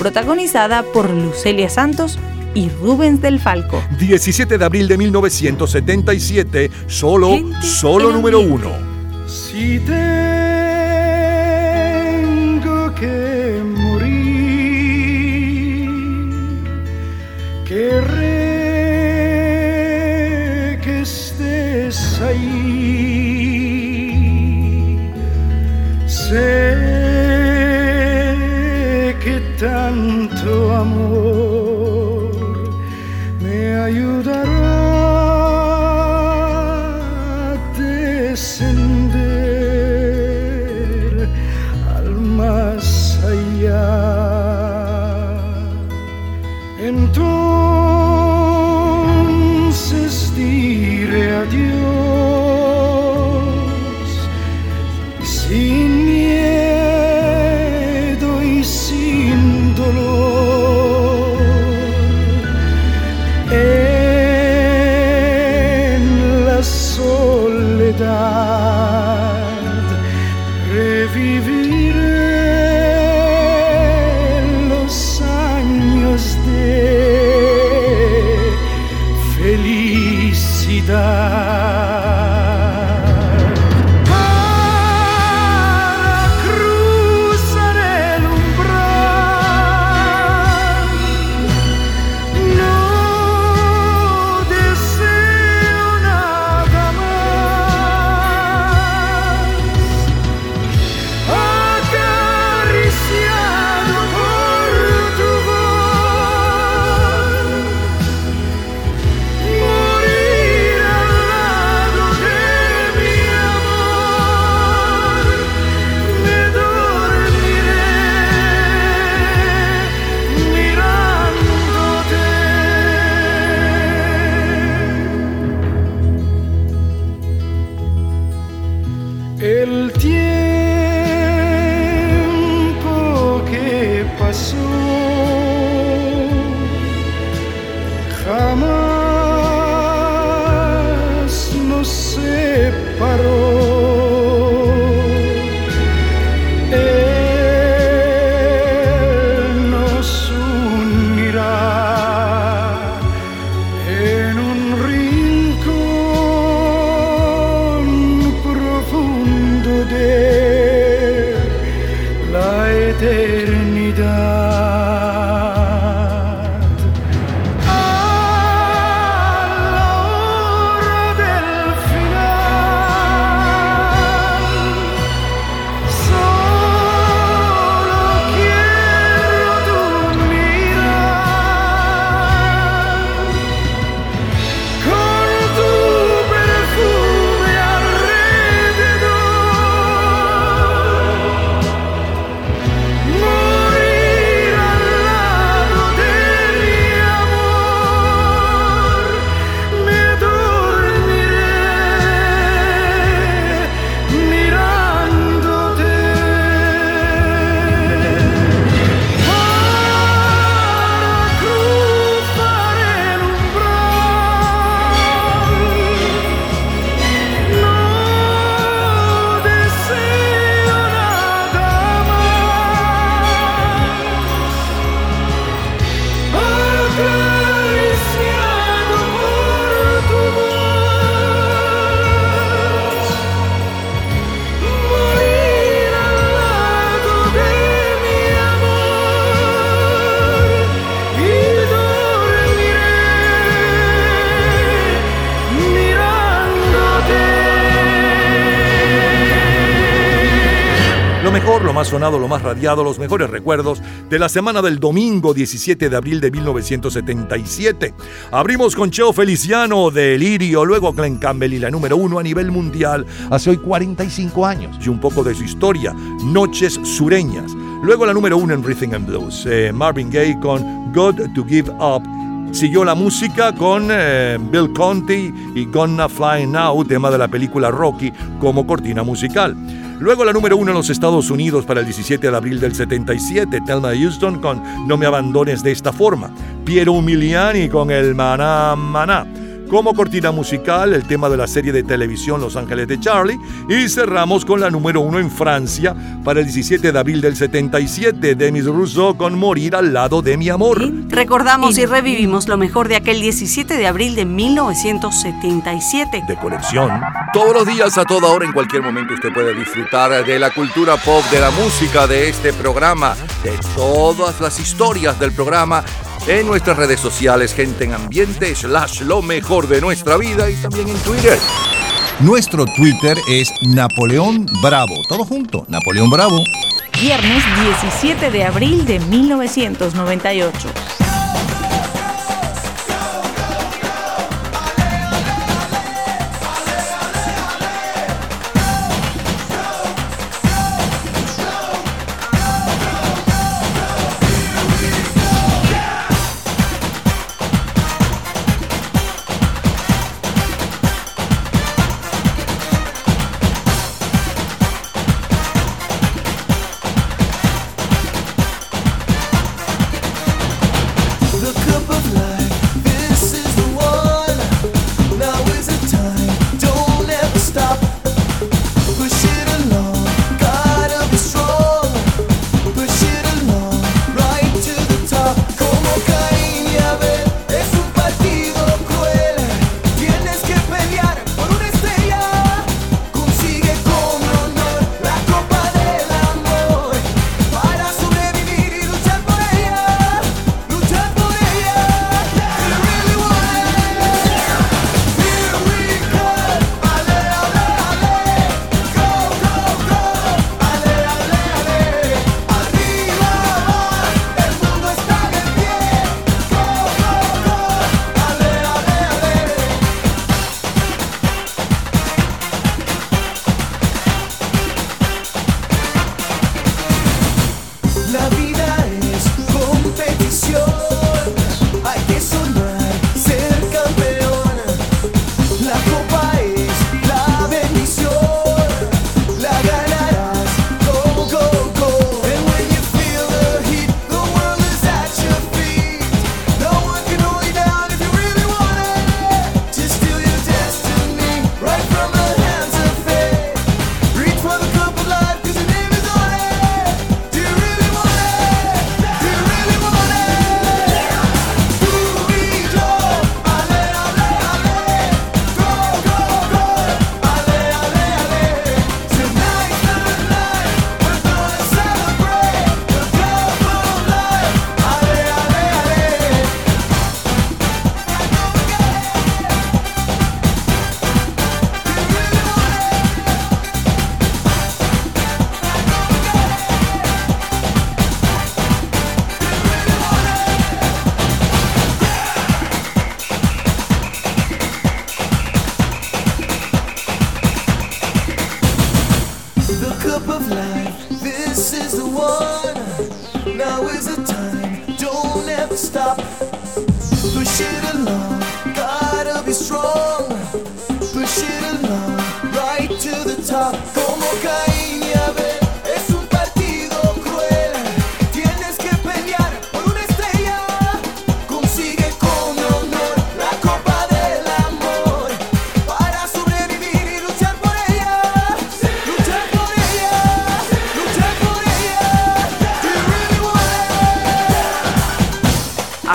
protagonizada por Lucelia Santos y Rubens del Falco. 17 de abril de 1977, solo, solo número uno. Si tanto más radiado, los mejores recuerdos de la semana del domingo 17 de abril de 1977. Abrimos con Cheo Feliciano de Lirio, luego Glenn Campbell y la número uno a nivel mundial hace hoy 45 años y un poco de su historia, Noches Sureñas. Luego la número uno en Rhythm and Blues, eh, Marvin Gaye con God to Give Up. Siguió la música con eh, Bill Conti y Gonna Fly Now, tema de la película Rocky, como cortina musical. Luego la número uno en los Estados Unidos para el 17 de abril del 77, Thelma Houston con No me abandones de esta forma. Piero Umiliani con el Maná Maná. Como cortina musical, el tema de la serie de televisión Los Ángeles de Charlie. Y cerramos con la número uno en Francia para el 17 de abril del 77, Demis Rousseau con Morir al lado de mi amor. Recordamos y revivimos lo mejor de aquel 17 de abril de 1977. De colección. Todos los días, a toda hora, en cualquier momento, usted puede disfrutar de la cultura pop, de la música, de este programa, de todas las historias del programa en nuestras redes sociales, gente en ambiente, slash lo mejor de nuestra vida y también en Twitter. Nuestro Twitter es Napoleón Bravo. Todo junto, Napoleón Bravo. Viernes 17 de abril de 1998.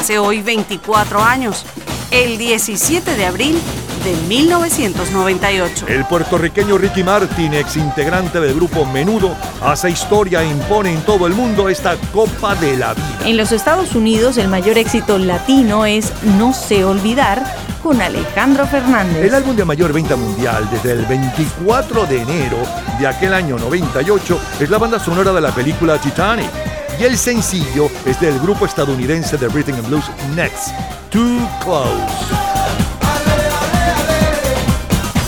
Hace hoy 24 años, el 17 de abril de 1998. El puertorriqueño Ricky Martin, ex integrante del grupo Menudo, hace historia e impone en todo el mundo esta Copa de la Vida. En los Estados Unidos, el mayor éxito latino es No sé olvidar con Alejandro Fernández. El álbum de mayor venta mundial desde el 24 de enero de aquel año 98 es la banda sonora de la película Titanic. Y el sencillo es del grupo estadounidense de Rhythm and Blues Next, Too Close.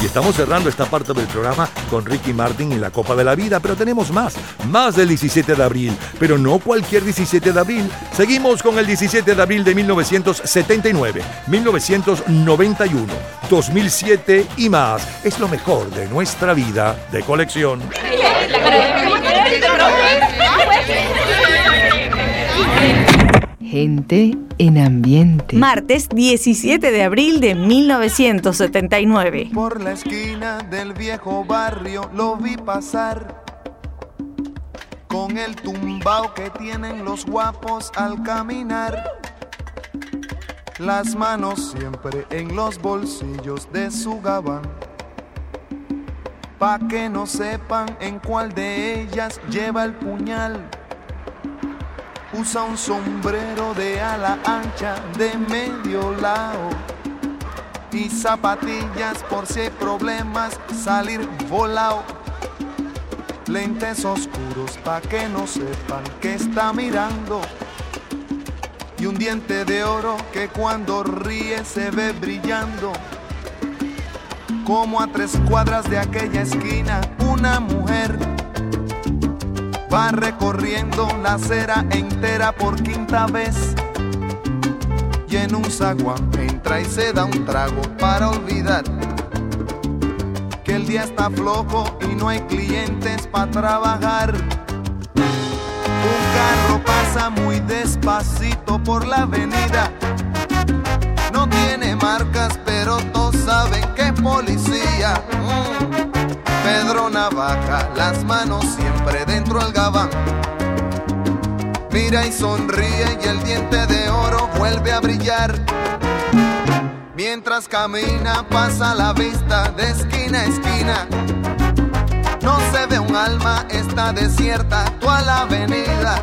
Y estamos cerrando esta parte del programa con Ricky Martin y la Copa de la Vida, pero tenemos más, más del 17 de abril, pero no cualquier 17 de abril. Seguimos con el 17 de abril de 1979, 1991, 2007 y más. Es lo mejor de nuestra vida de colección. Gente en ambiente. Martes 17 de abril de 1979. Por la esquina del viejo barrio lo vi pasar con el tumbao que tienen los guapos al caminar. Las manos siempre en los bolsillos de su gabán. Pa' que no sepan en cuál de ellas lleva el puñal. Usa un sombrero de ala ancha de medio lado y zapatillas por si hay problemas salir volado. Lentes oscuros pa' que no sepan que está mirando. Y un diente de oro que cuando ríe se ve brillando. Como a tres cuadras de aquella esquina, una mujer va recorriendo la acera entera por quinta vez. Y en un zaguán entra y se da un trago para olvidar que el día está flojo y no hay clientes para trabajar. Un carro pasa muy despacito por la avenida. No tiene marcas, pero todos saben que es policía. Mm. Pedro Navaja, las manos siempre dentro del gabán. Mira y sonríe y el diente de oro vuelve a brillar. Mientras camina pasa la vista de esquina a esquina. No se ve un alma, está desierta toda la avenida.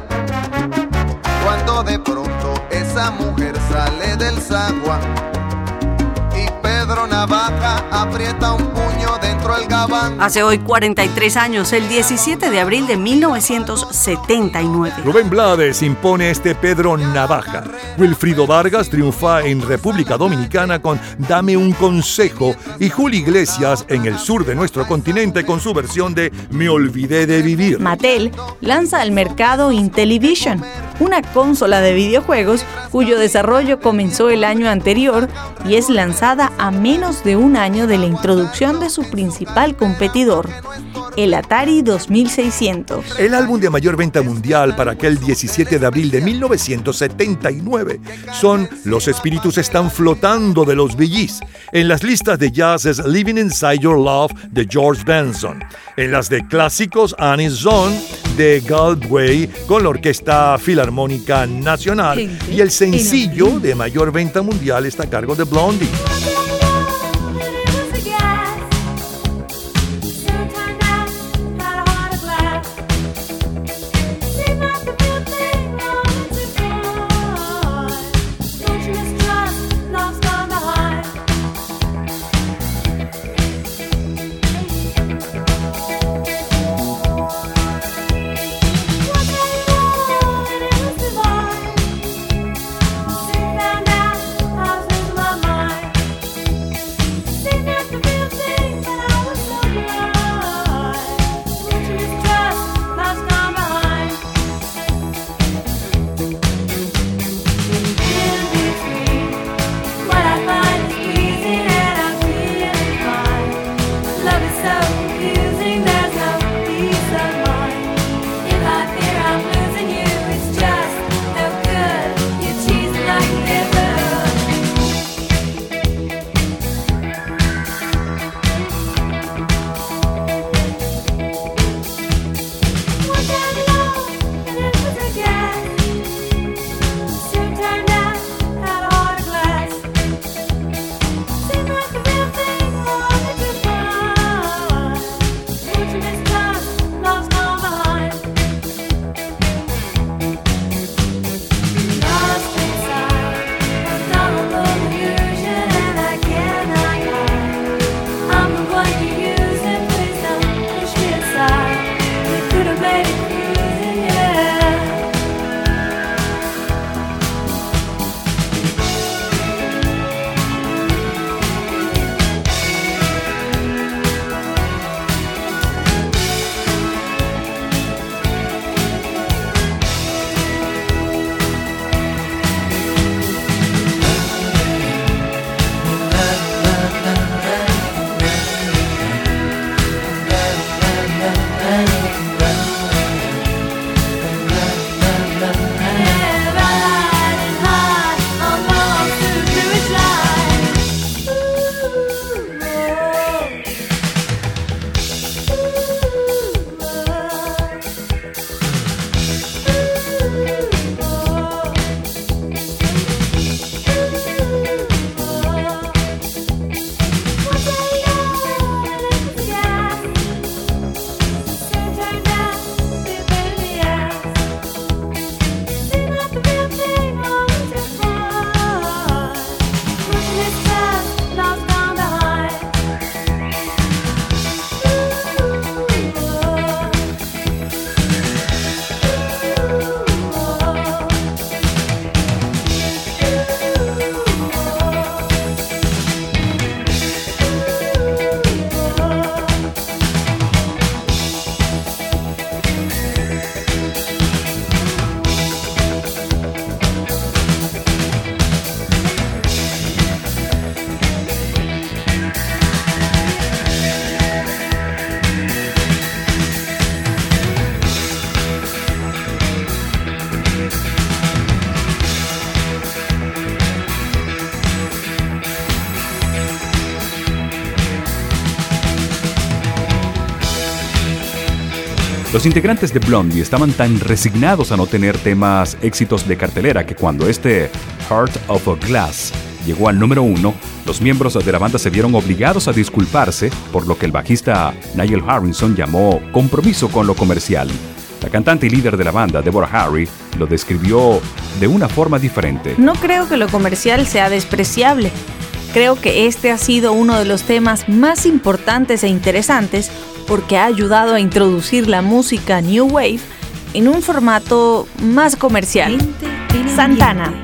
Cuando de pronto esa mujer sale del zaguán y Pedro Navaja aprieta un puño gabán. Hace hoy 43 años, el 17 de abril de 1979. Rubén Blades impone este Pedro Navaja. Wilfrido Vargas triunfa en República Dominicana con Dame un consejo y Julio Iglesias en el sur de nuestro continente con su versión de Me olvidé de vivir. Mattel lanza al mercado Intellivision, una consola de videojuegos cuyo desarrollo comenzó el año anterior y es lanzada a menos de un año de la introducción de su principal competidor, el Atari 2600. El álbum de mayor venta mundial para aquel 17 de abril de 1979 son Los espíritus están flotando de los Billys. En las listas de jazz es Living Inside Your Love de George Benson. En las de clásicos Annie's Zone de Galway con la Orquesta Filarmónica Nacional. Y el sencillo de mayor venta mundial está a cargo de Blondie. Los integrantes de Blondie estaban tan resignados a no tener temas éxitos de cartelera que cuando este Heart of a Glass llegó al número uno, los miembros de la banda se vieron obligados a disculparse por lo que el bajista Nigel Harrison llamó compromiso con lo comercial. La cantante y líder de la banda, Deborah Harry, lo describió de una forma diferente. No creo que lo comercial sea despreciable. Creo que este ha sido uno de los temas más importantes e interesantes porque ha ayudado a introducir la música New Wave en un formato más comercial. Santana.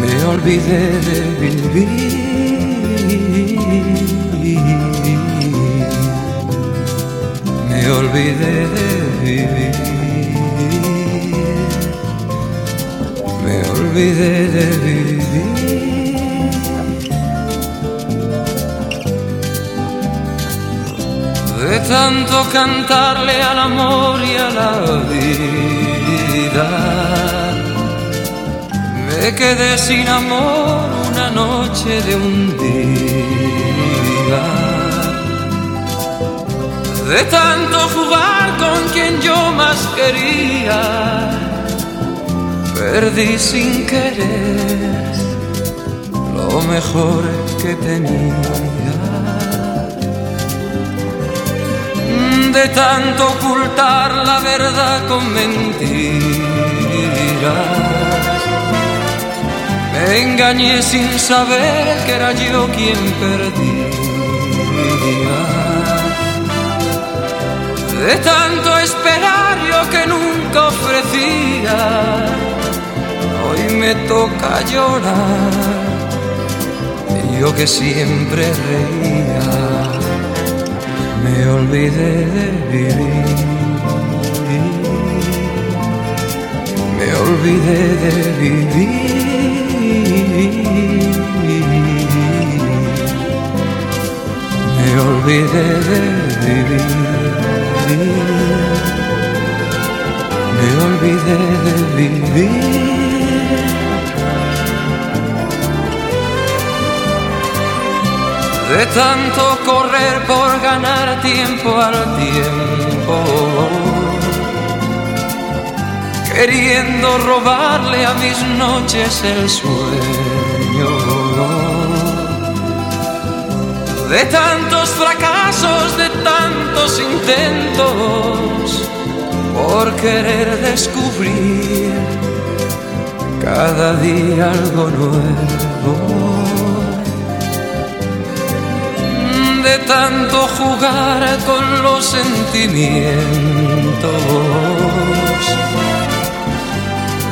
Me olvidé de vivir. olvidé de vivir. Me olvidé de vivir. De tanto cantarle al amor y a la vida. Me quedé sin amor una noche de un día. De tanto jugar con quien yo más quería, perdí sin querer lo mejor que tenía. De tanto ocultar la verdad con mentiras, me engañé sin saber que era yo quien perdía. De tanto esperar yo que nunca ofrecía, hoy me toca llorar. Yo que siempre reía, me olvidé de vivir. Olvidé de vivir. Me olvidé de vivir. Me olvidé de vivir. De tanto correr por ganar tiempo al tiempo. Queriendo robarle a mis noches el sueño. De tantos fracasos, de tantos intentos, por querer descubrir cada día algo nuevo. De tanto jugar con los sentimientos,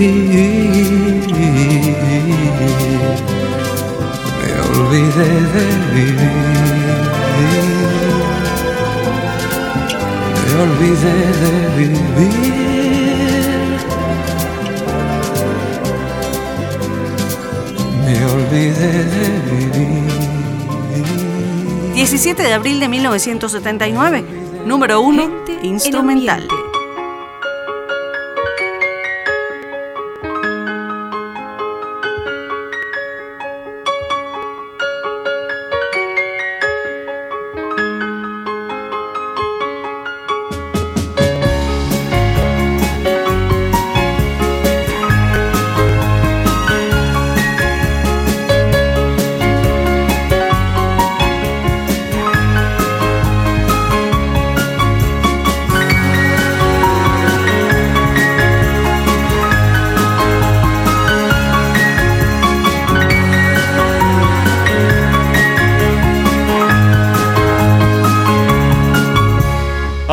me olvidé de vivir. Me olvidé de vivir. Me olvidé de vivir. 17 de abril de 1979, número 1, instrumental.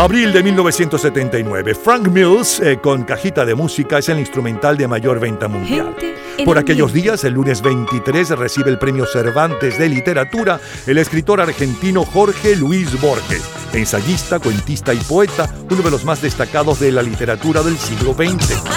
Abril de 1979. Frank Mills eh, con cajita de música es el instrumental de mayor venta mundial. Por el aquellos días, el lunes 23, recibe el premio Cervantes de Literatura el escritor argentino Jorge Luis Borges, ensayista, cuentista y poeta, uno de los más destacados de la literatura del siglo XX.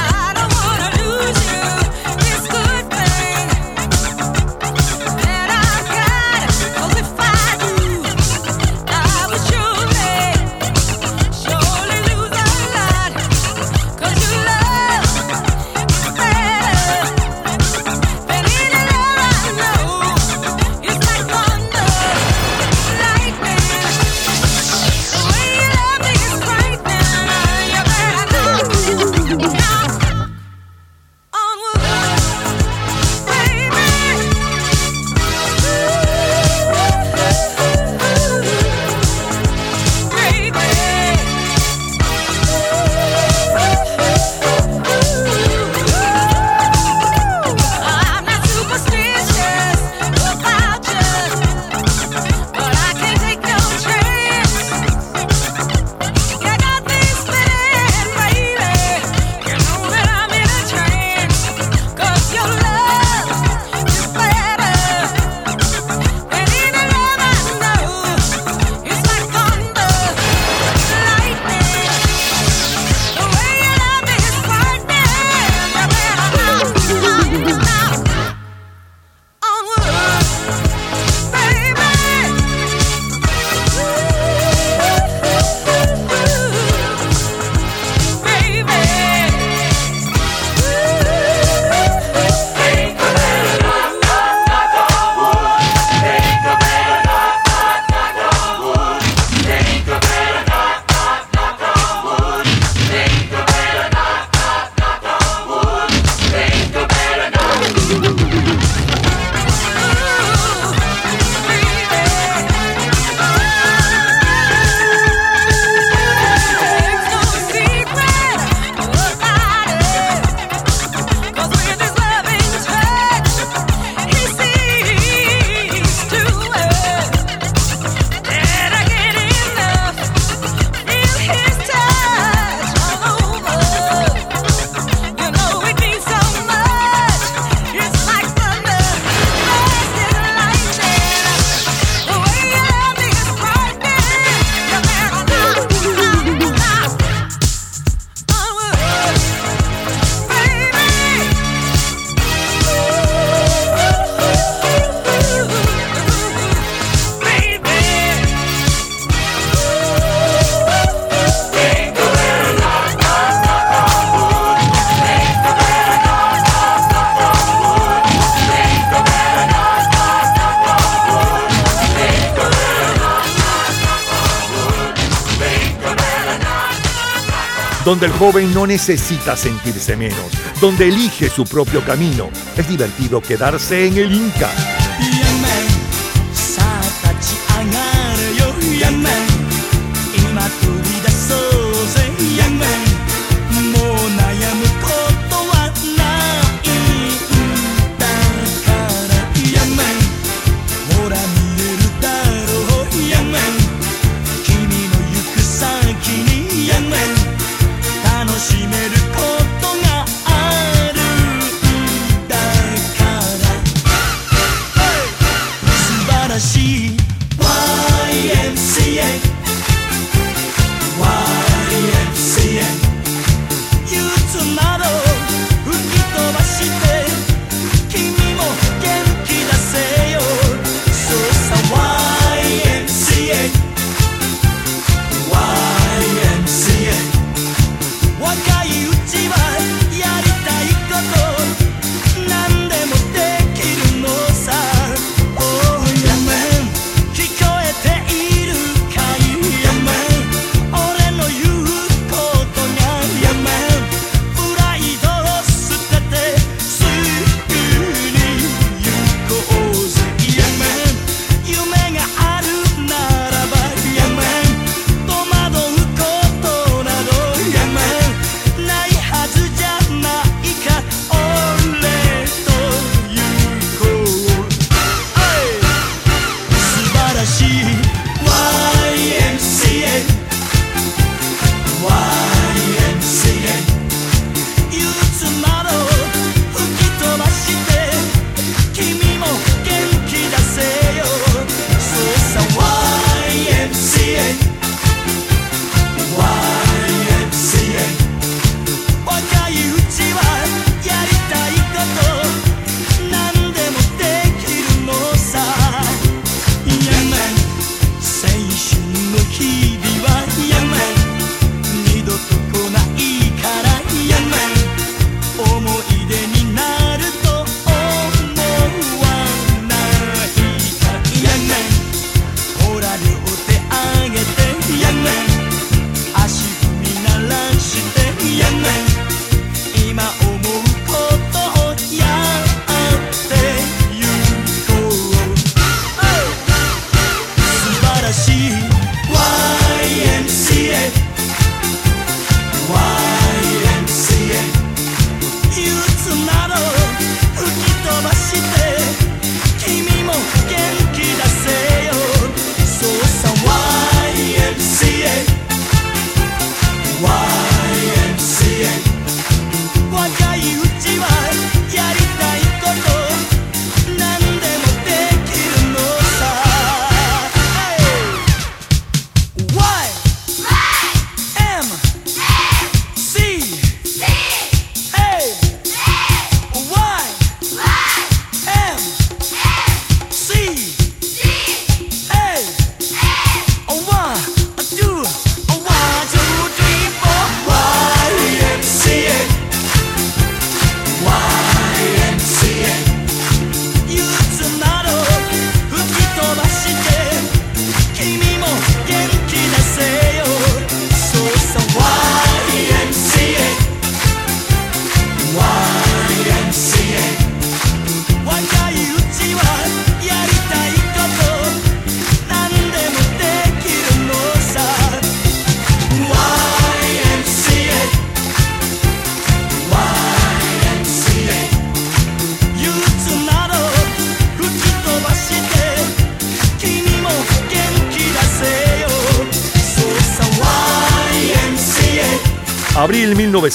donde el joven no necesita sentirse menos, donde elige su propio camino. Es divertido quedarse en el Inca.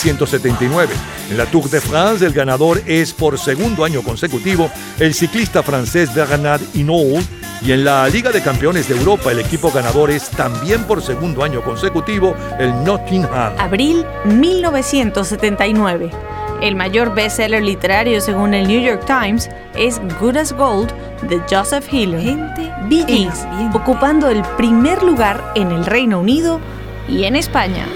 1979. En la Tour de France, el ganador es por segundo año consecutivo el ciclista francés Bernard Hinault y en la Liga de Campeones de Europa el equipo ganador es también por segundo año consecutivo el Nottingham. Abril 1979. El mayor bestseller literario según el New York Times es Good as Gold de Joseph Hill. Gente ocupando el primer lugar en el Reino Unido y en España.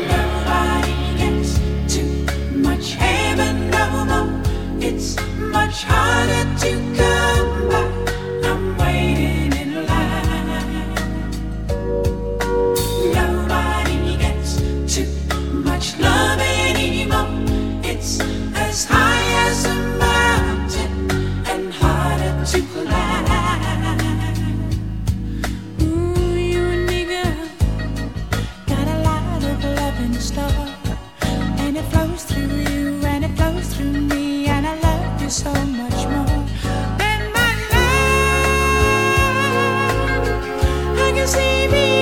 Can see beyond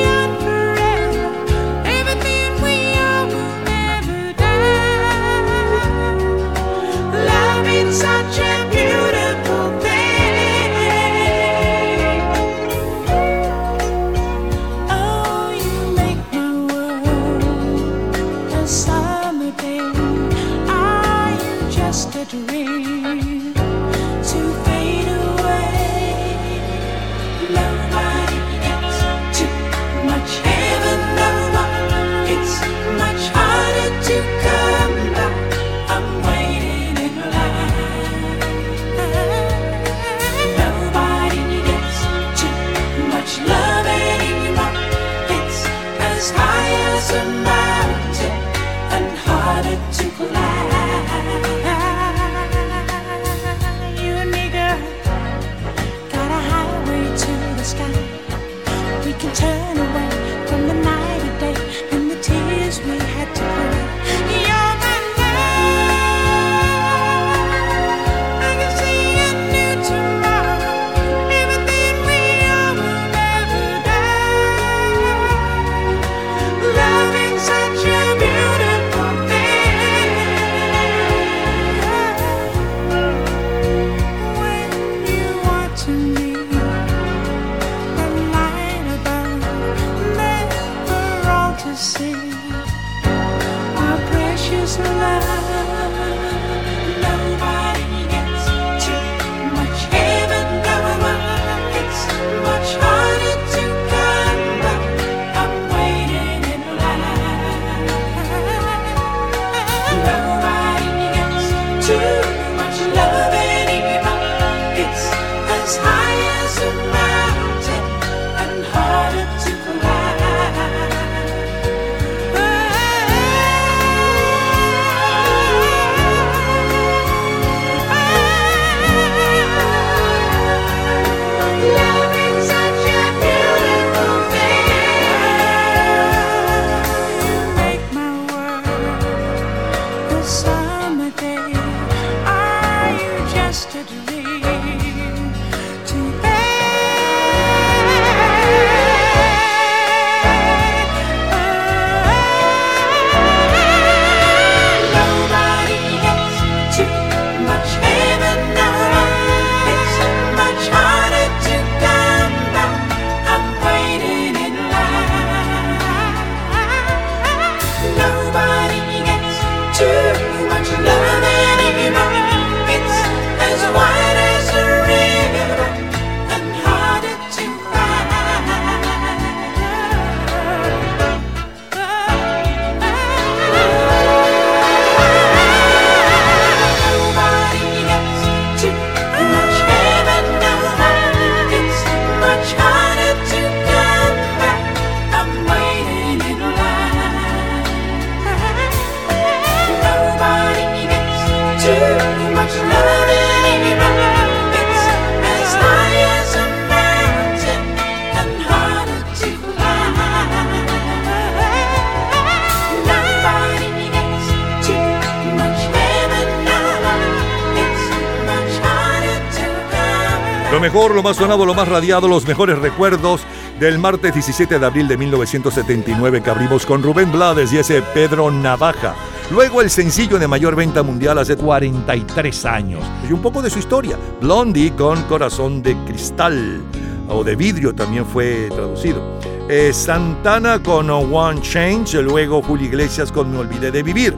lo más sonado, lo más radiado, los mejores recuerdos del martes 17 de abril de 1979 que abrimos con Rubén Blades y ese Pedro Navaja. Luego el sencillo de mayor venta mundial hace 43 años. Y un poco de su historia. Blondie con Corazón de Cristal. O de vidrio también fue traducido. Eh, Santana con One Change, luego Julio Iglesias con Me Olvidé de Vivir.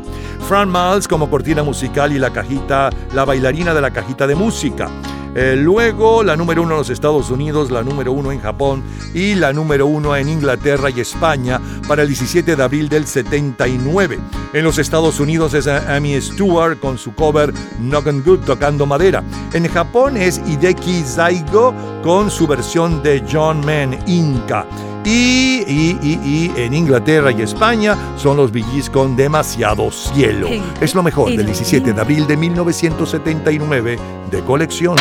Fran Miles como cortina musical y la cajita, la bailarina de la cajita de música. Eh, luego la número uno en los Estados Unidos, la número uno en Japón y la número uno en Inglaterra y España para el 17 de abril del 79. En los Estados Unidos es Amy Stewart con su cover Knockin' Good tocando madera. En Japón es Hideki Zaigo con su versión de John Man Inca. Y, y, y, y en Inglaterra y España son los Billys con Demasiado Cielo. Es lo mejor del 17 de abril de 1979 de colección.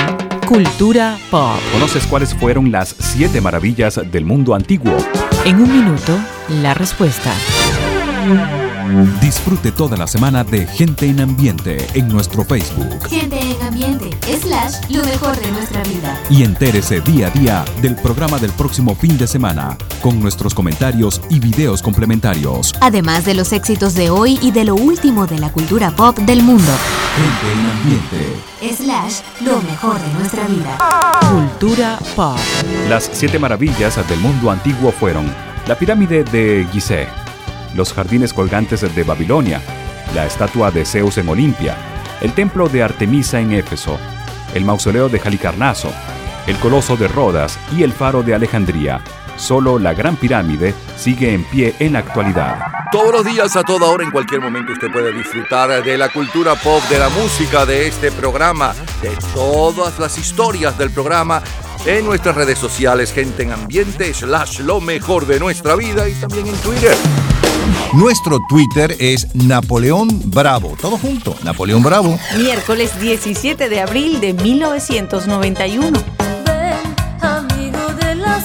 Cultura pop. ¿Conoces cuáles fueron las siete maravillas del mundo antiguo? En un minuto, la respuesta. Disfrute toda la semana de Gente en Ambiente en nuestro Facebook Gente en ambiente, slash, lo mejor de nuestra vida. y entérese día a día del programa del próximo fin de semana con nuestros comentarios y videos complementarios. Además de los éxitos de hoy y de lo último de la cultura pop del mundo. Gente en Ambiente. Slash, lo mejor de nuestra vida. Cultura pop. Las siete maravillas del mundo antiguo fueron la pirámide de Gizeh, los jardines colgantes de Babilonia, la estatua de Zeus en Olimpia, el templo de Artemisa en Éfeso, el mausoleo de Halicarnaso, el coloso de Rodas y el faro de Alejandría. Solo la Gran Pirámide sigue en pie en la actualidad. Todos los días, a toda hora, en cualquier momento, usted puede disfrutar de la cultura pop, de la música, de este programa, de todas las historias del programa en nuestras redes sociales, gente en ambiente, slash lo mejor de nuestra vida y también en Twitter. Nuestro Twitter es Napoleón Bravo. Todo junto, Napoleón Bravo. Miércoles 17 de abril de 1991. Amigo de la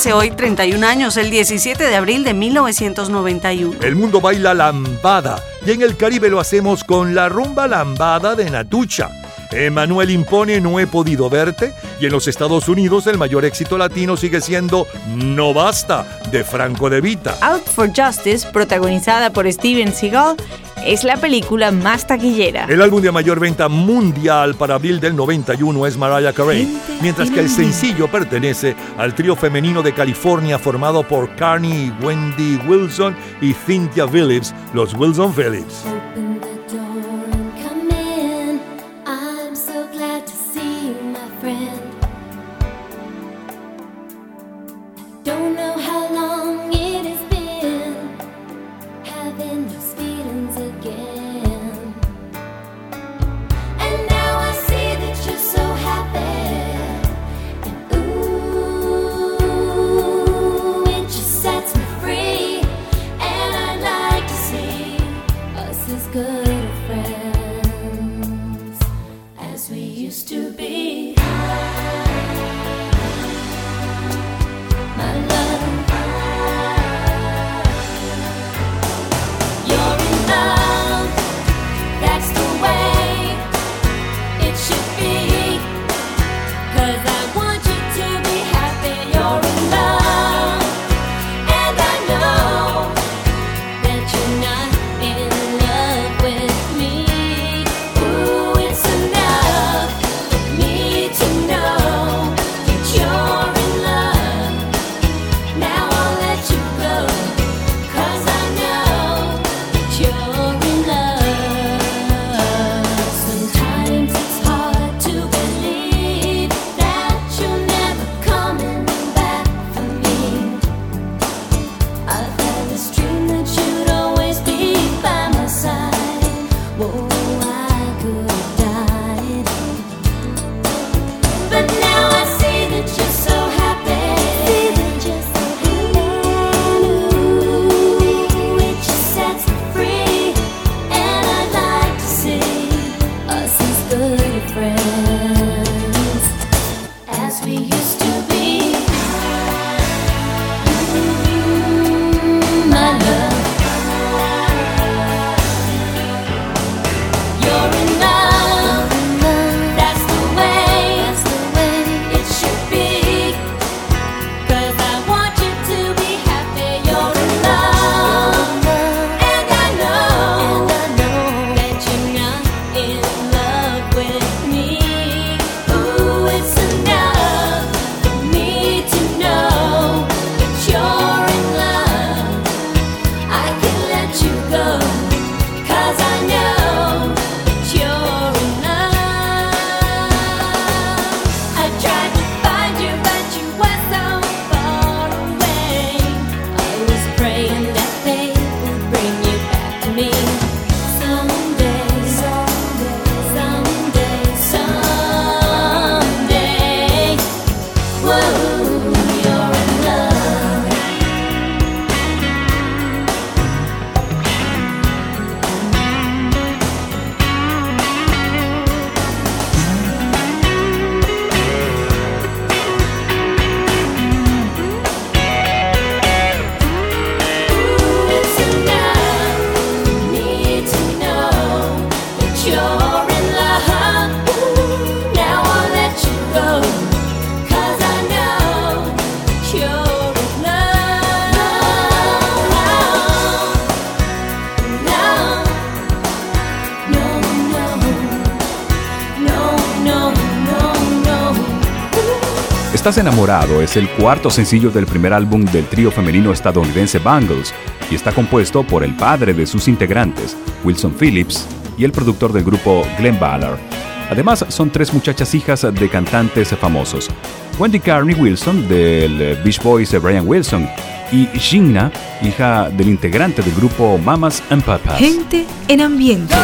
Hace hoy 31 años, el 17 de abril de 1991. El mundo baila lambada y en el Caribe lo hacemos con la rumba lambada de Natucha. Emanuel impone No he podido verte y en los Estados Unidos el mayor éxito latino sigue siendo No basta de Franco de Vita. Out for Justice, protagonizada por Steven Seagal, es la película más taquillera. El álbum de mayor venta mundial para abril del 91 es Mariah Carey, mientras que el sencillo pertenece al trío femenino de California formado por Carney Wendy Wilson y Cynthia Phillips, los Wilson Phillips. Estás enamorado es el cuarto sencillo del primer álbum del trío femenino estadounidense Bangles y está compuesto por el padre de sus integrantes, Wilson Phillips, y el productor del grupo Glenn Ballard. Además, son tres muchachas hijas de cantantes famosos. Wendy Carney Wilson del Beach Boys Brian Wilson y Gina, hija del integrante del grupo Mamas and Papas. Gente en ambiente.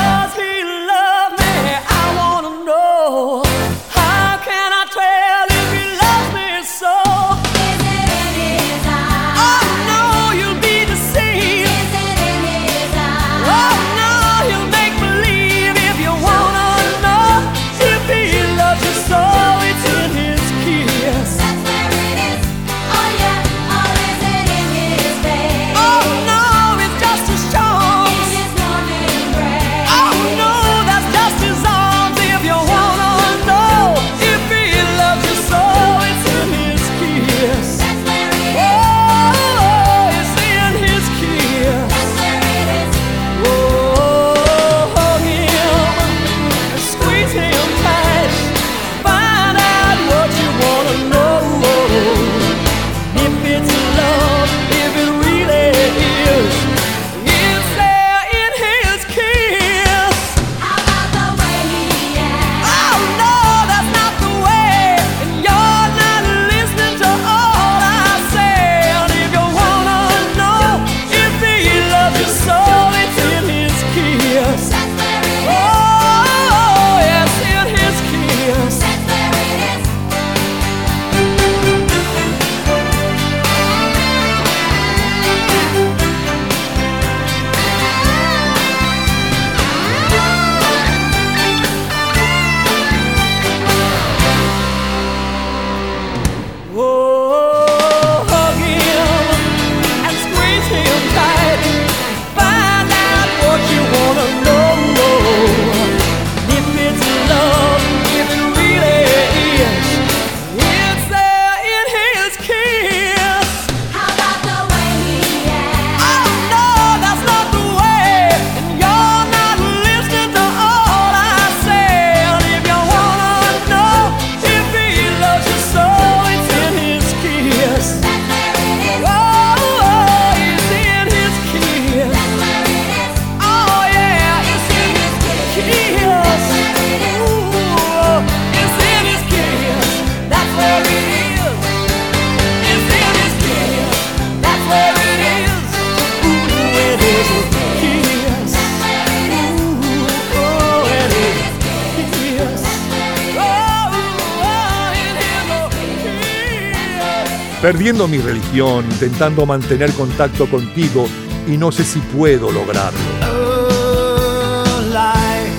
perdiendo mi religión, intentando mantener contacto contigo y no sé si puedo lograrlo. Oh, life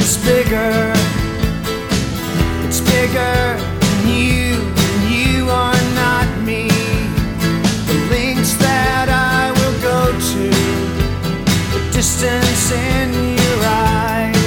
is bigger. It's bigger than you, and you are not me. The links that I will go to, the distance in your eyes.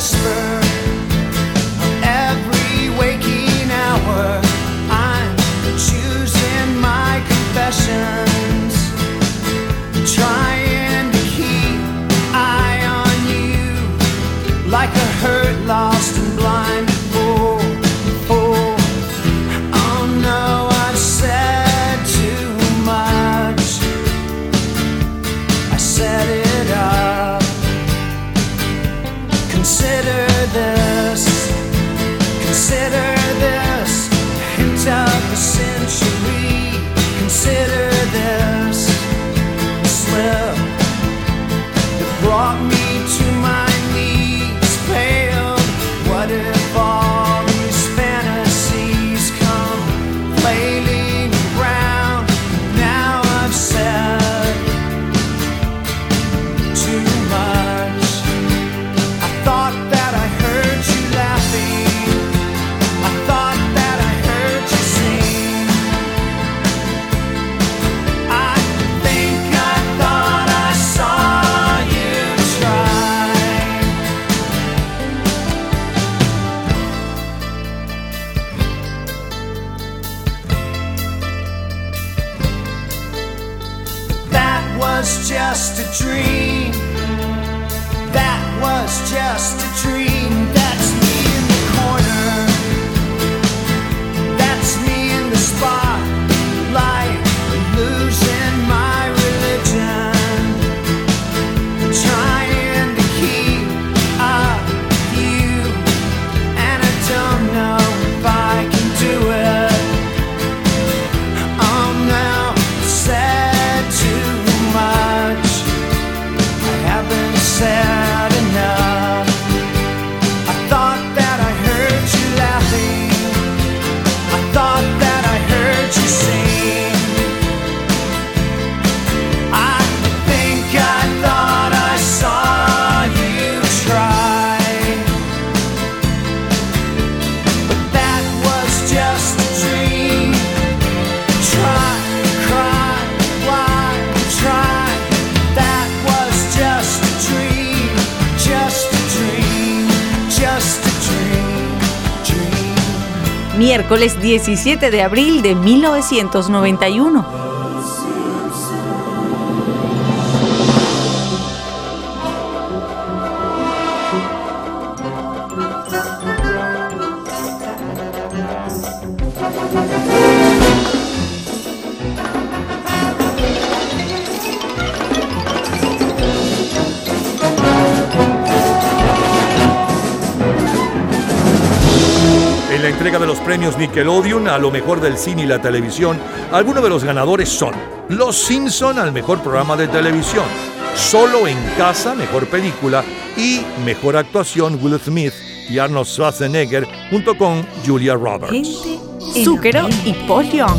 whisper of every waking hour. I'm choosing my confession. miércoles 17 de abril de 1991. Nickelodeon a lo mejor del cine y la televisión, algunos de los ganadores son Los Simpson al mejor programa de televisión, Solo en casa mejor película y mejor actuación Will Smith y Arnold Schwarzenegger junto con Julia Roberts. Gente, Zúquero y Polion.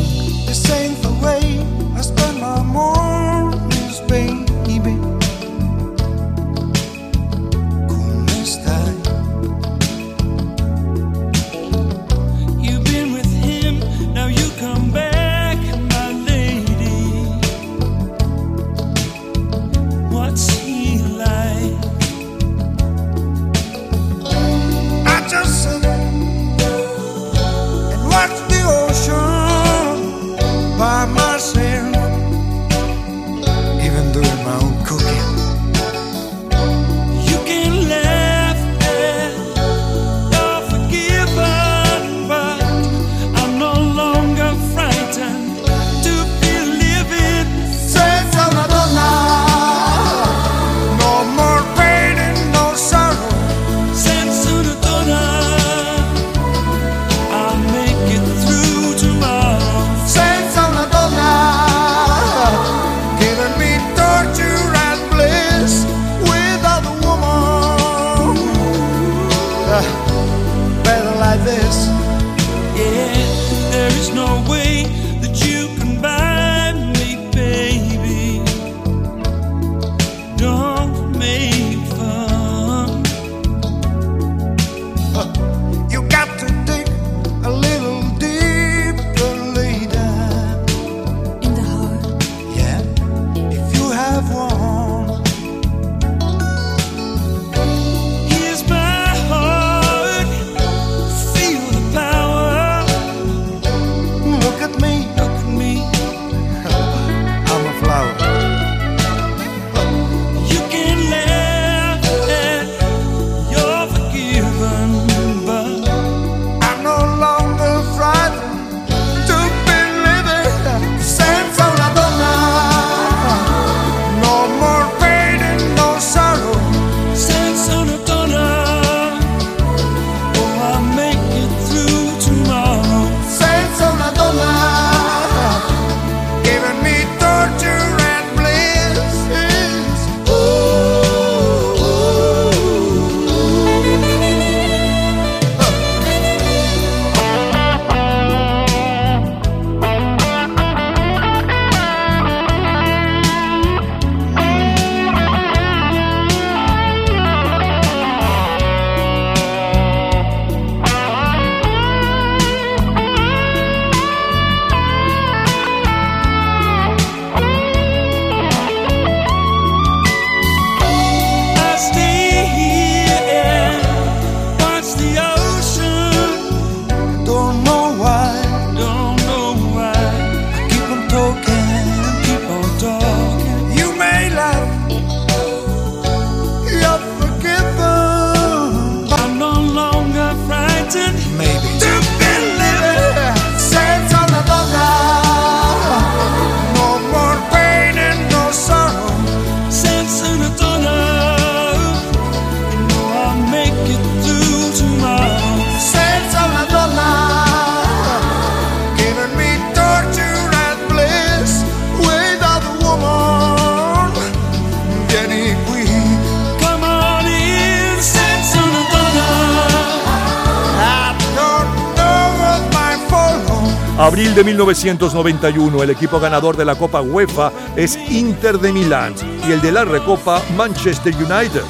1991, el equipo ganador de la Copa UEFA es Inter de Milán y el de la Recopa Manchester United.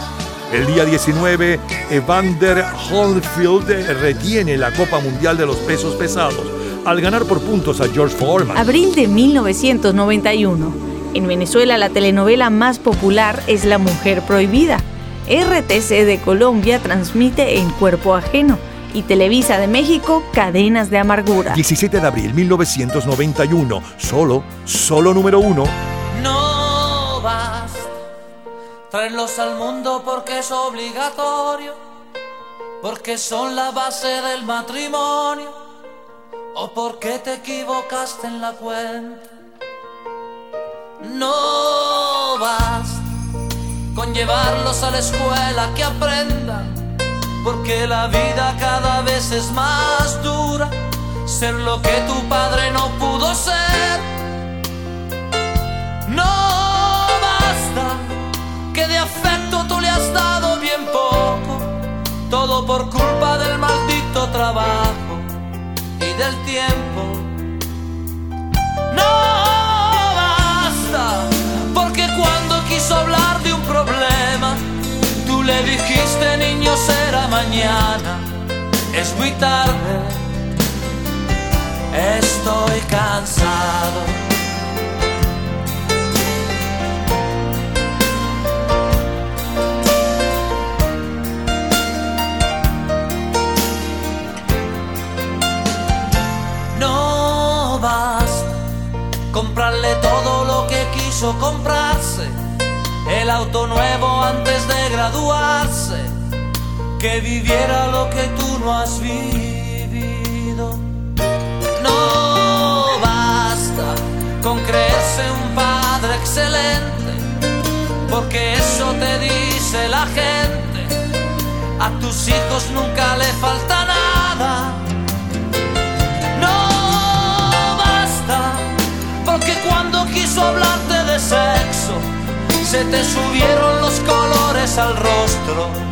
El día 19, Evander Holyfield retiene la Copa Mundial de los Pesos Pesados al ganar por puntos a George Foreman. Abril de 1991. En Venezuela la telenovela más popular es La Mujer Prohibida. RTC de Colombia transmite En Cuerpo Ajeno y Televisa de México Cadenas de Amargura. 17 de abril 1991, solo, solo número uno. No basta traerlos al mundo porque es obligatorio, porque son la base del matrimonio, o porque te equivocaste en la cuenta. No basta con llevarlos a la escuela que aprendan, porque la vida cada vez es más dura, ser lo que tu padre no pudo ser. No basta que de afecto tú le has dado bien poco, todo por culpa del maldito trabajo y del tiempo. No basta, porque cuando quiso hablar de un problema, tú le dijiste niño será mañana, es muy tarde, estoy cansado. No basta comprarle todo lo que quiso comprarse, el auto nuevo antes de graduarse, que viviera lo que tú no has vivido. No basta con creerse un padre excelente, porque eso te dice la gente, a tus hijos nunca le falta nada. No basta, porque cuando quiso hablarte de sexo, se te subieron los colores al rostro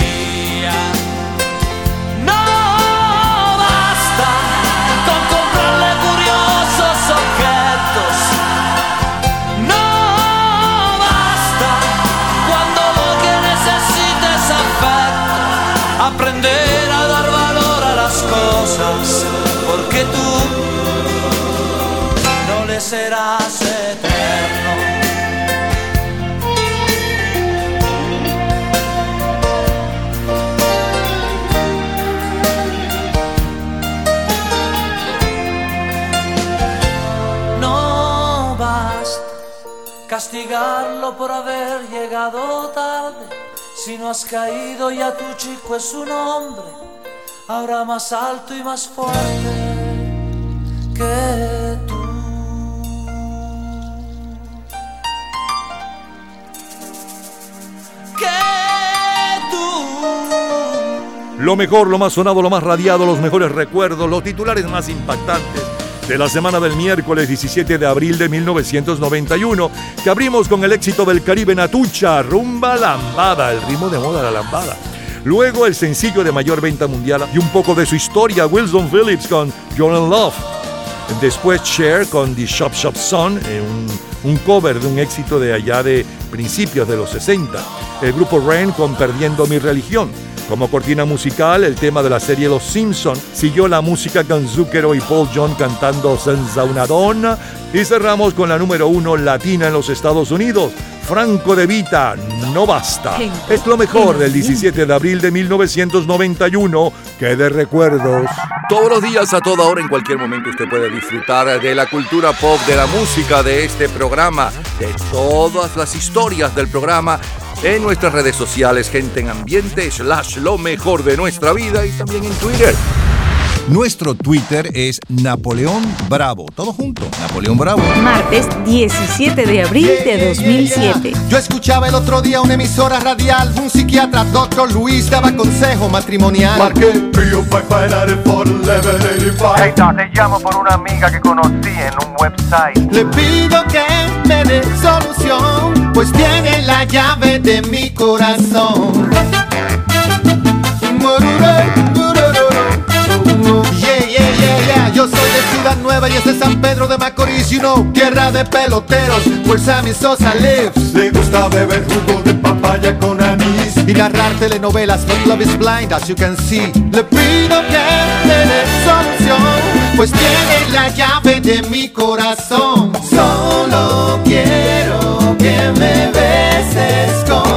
Tú no le serás eterno. Castigarlo por haber llegado tarde. Si no has caído ya tu chico es un hombre, ahora más alto y más fuerte que tú. Que tú. Lo mejor, lo más sonado, lo más radiado, los mejores recuerdos, los titulares más impactantes de la semana del miércoles 17 de abril de 1991, que abrimos con el éxito del Caribe Natucha, Rumba Lambada, el ritmo de moda la lambada. Luego el sencillo de mayor venta mundial y un poco de su historia, Wilson Phillips con You're in Love. Después Cher con The Shop Shop Son, eh, un, un cover de un éxito de allá de principios de los 60. El grupo Rain con Perdiendo mi religión. Como cortina musical, el tema de la serie Los Simpson siguió la música con Zucchero y Paul John cantando Senza una donna. Y cerramos con la número uno latina en los Estados Unidos, Franco de Vita, No Basta. Es lo mejor del 17 de abril de 1991, que de recuerdos. Todos los días, a toda hora, en cualquier momento, usted puede disfrutar de la cultura pop, de la música, de este programa, de todas las historias del programa en nuestras redes sociales, gente en ambiente, slash lo mejor de nuestra vida y también en Twitter. Nuestro Twitter es Napoleón Bravo. Todo junto, Napoleón Bravo. Martes 17 de abril de 2007. Yo escuchaba el otro día una emisora radial, un psiquiatra, doctor Luis, daba consejo matrimonial. Marqué 305 Hey, te llamo por una amiga que conocí en un website. Le pido que me dé solución, pues tiene la llave de mi corazón. Yeah, yeah. Yo soy de Ciudad Nueva y es de San Pedro de Macorís, you know, tierra de peloteros, where Sammy Sosa lives. Le gusta beber jugo de papaya con anís y narrar telenovelas, but love is blind, as you can see. Le pido que me dé solución, pues tiene la llave de mi corazón. Solo quiero que me beses como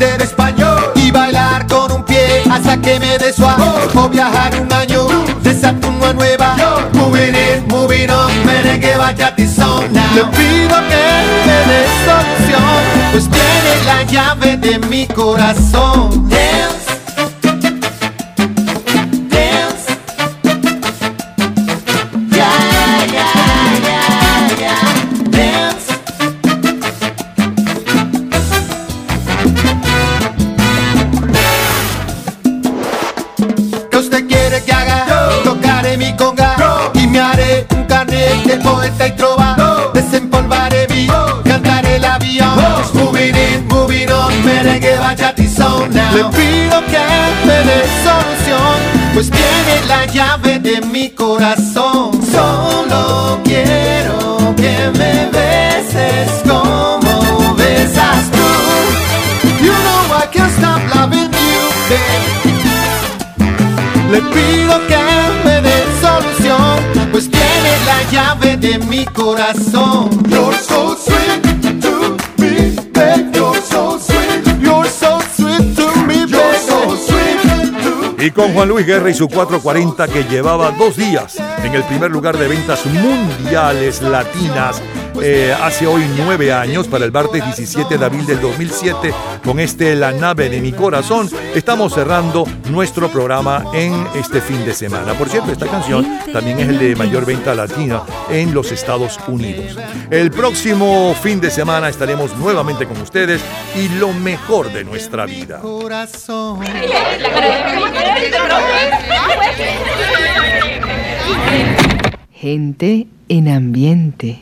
aprender español y bailar con un pie hasta que me suave. O viajar un año de Saturno a Nueva York. Moving in, moving on, merengue, bachata y now. Le pido que me dé solución, pues tiene la llave de mi corazón. Dance. Le pido que me dé solución, pues tiene la llave de mi corazón. Solo quiero que me beses como besas tú. You know I can't stop loving you, babe. Le pido que me dé solución, pues tiene la llave de mi corazón. Y con Juan Luis Guerra y su 440 que llevaba dos días en el primer lugar de ventas mundiales latinas eh, hace hoy nueve años, para el martes 17 de abril del 2007, con este La nave de mi corazón, estamos cerrando nuestro programa en este fin de semana. Por cierto, esta canción también es el de mayor venta latina en los Estados Unidos. El próximo fin de semana estaremos nuevamente con ustedes y lo mejor de nuestra vida. Gente en ambiente.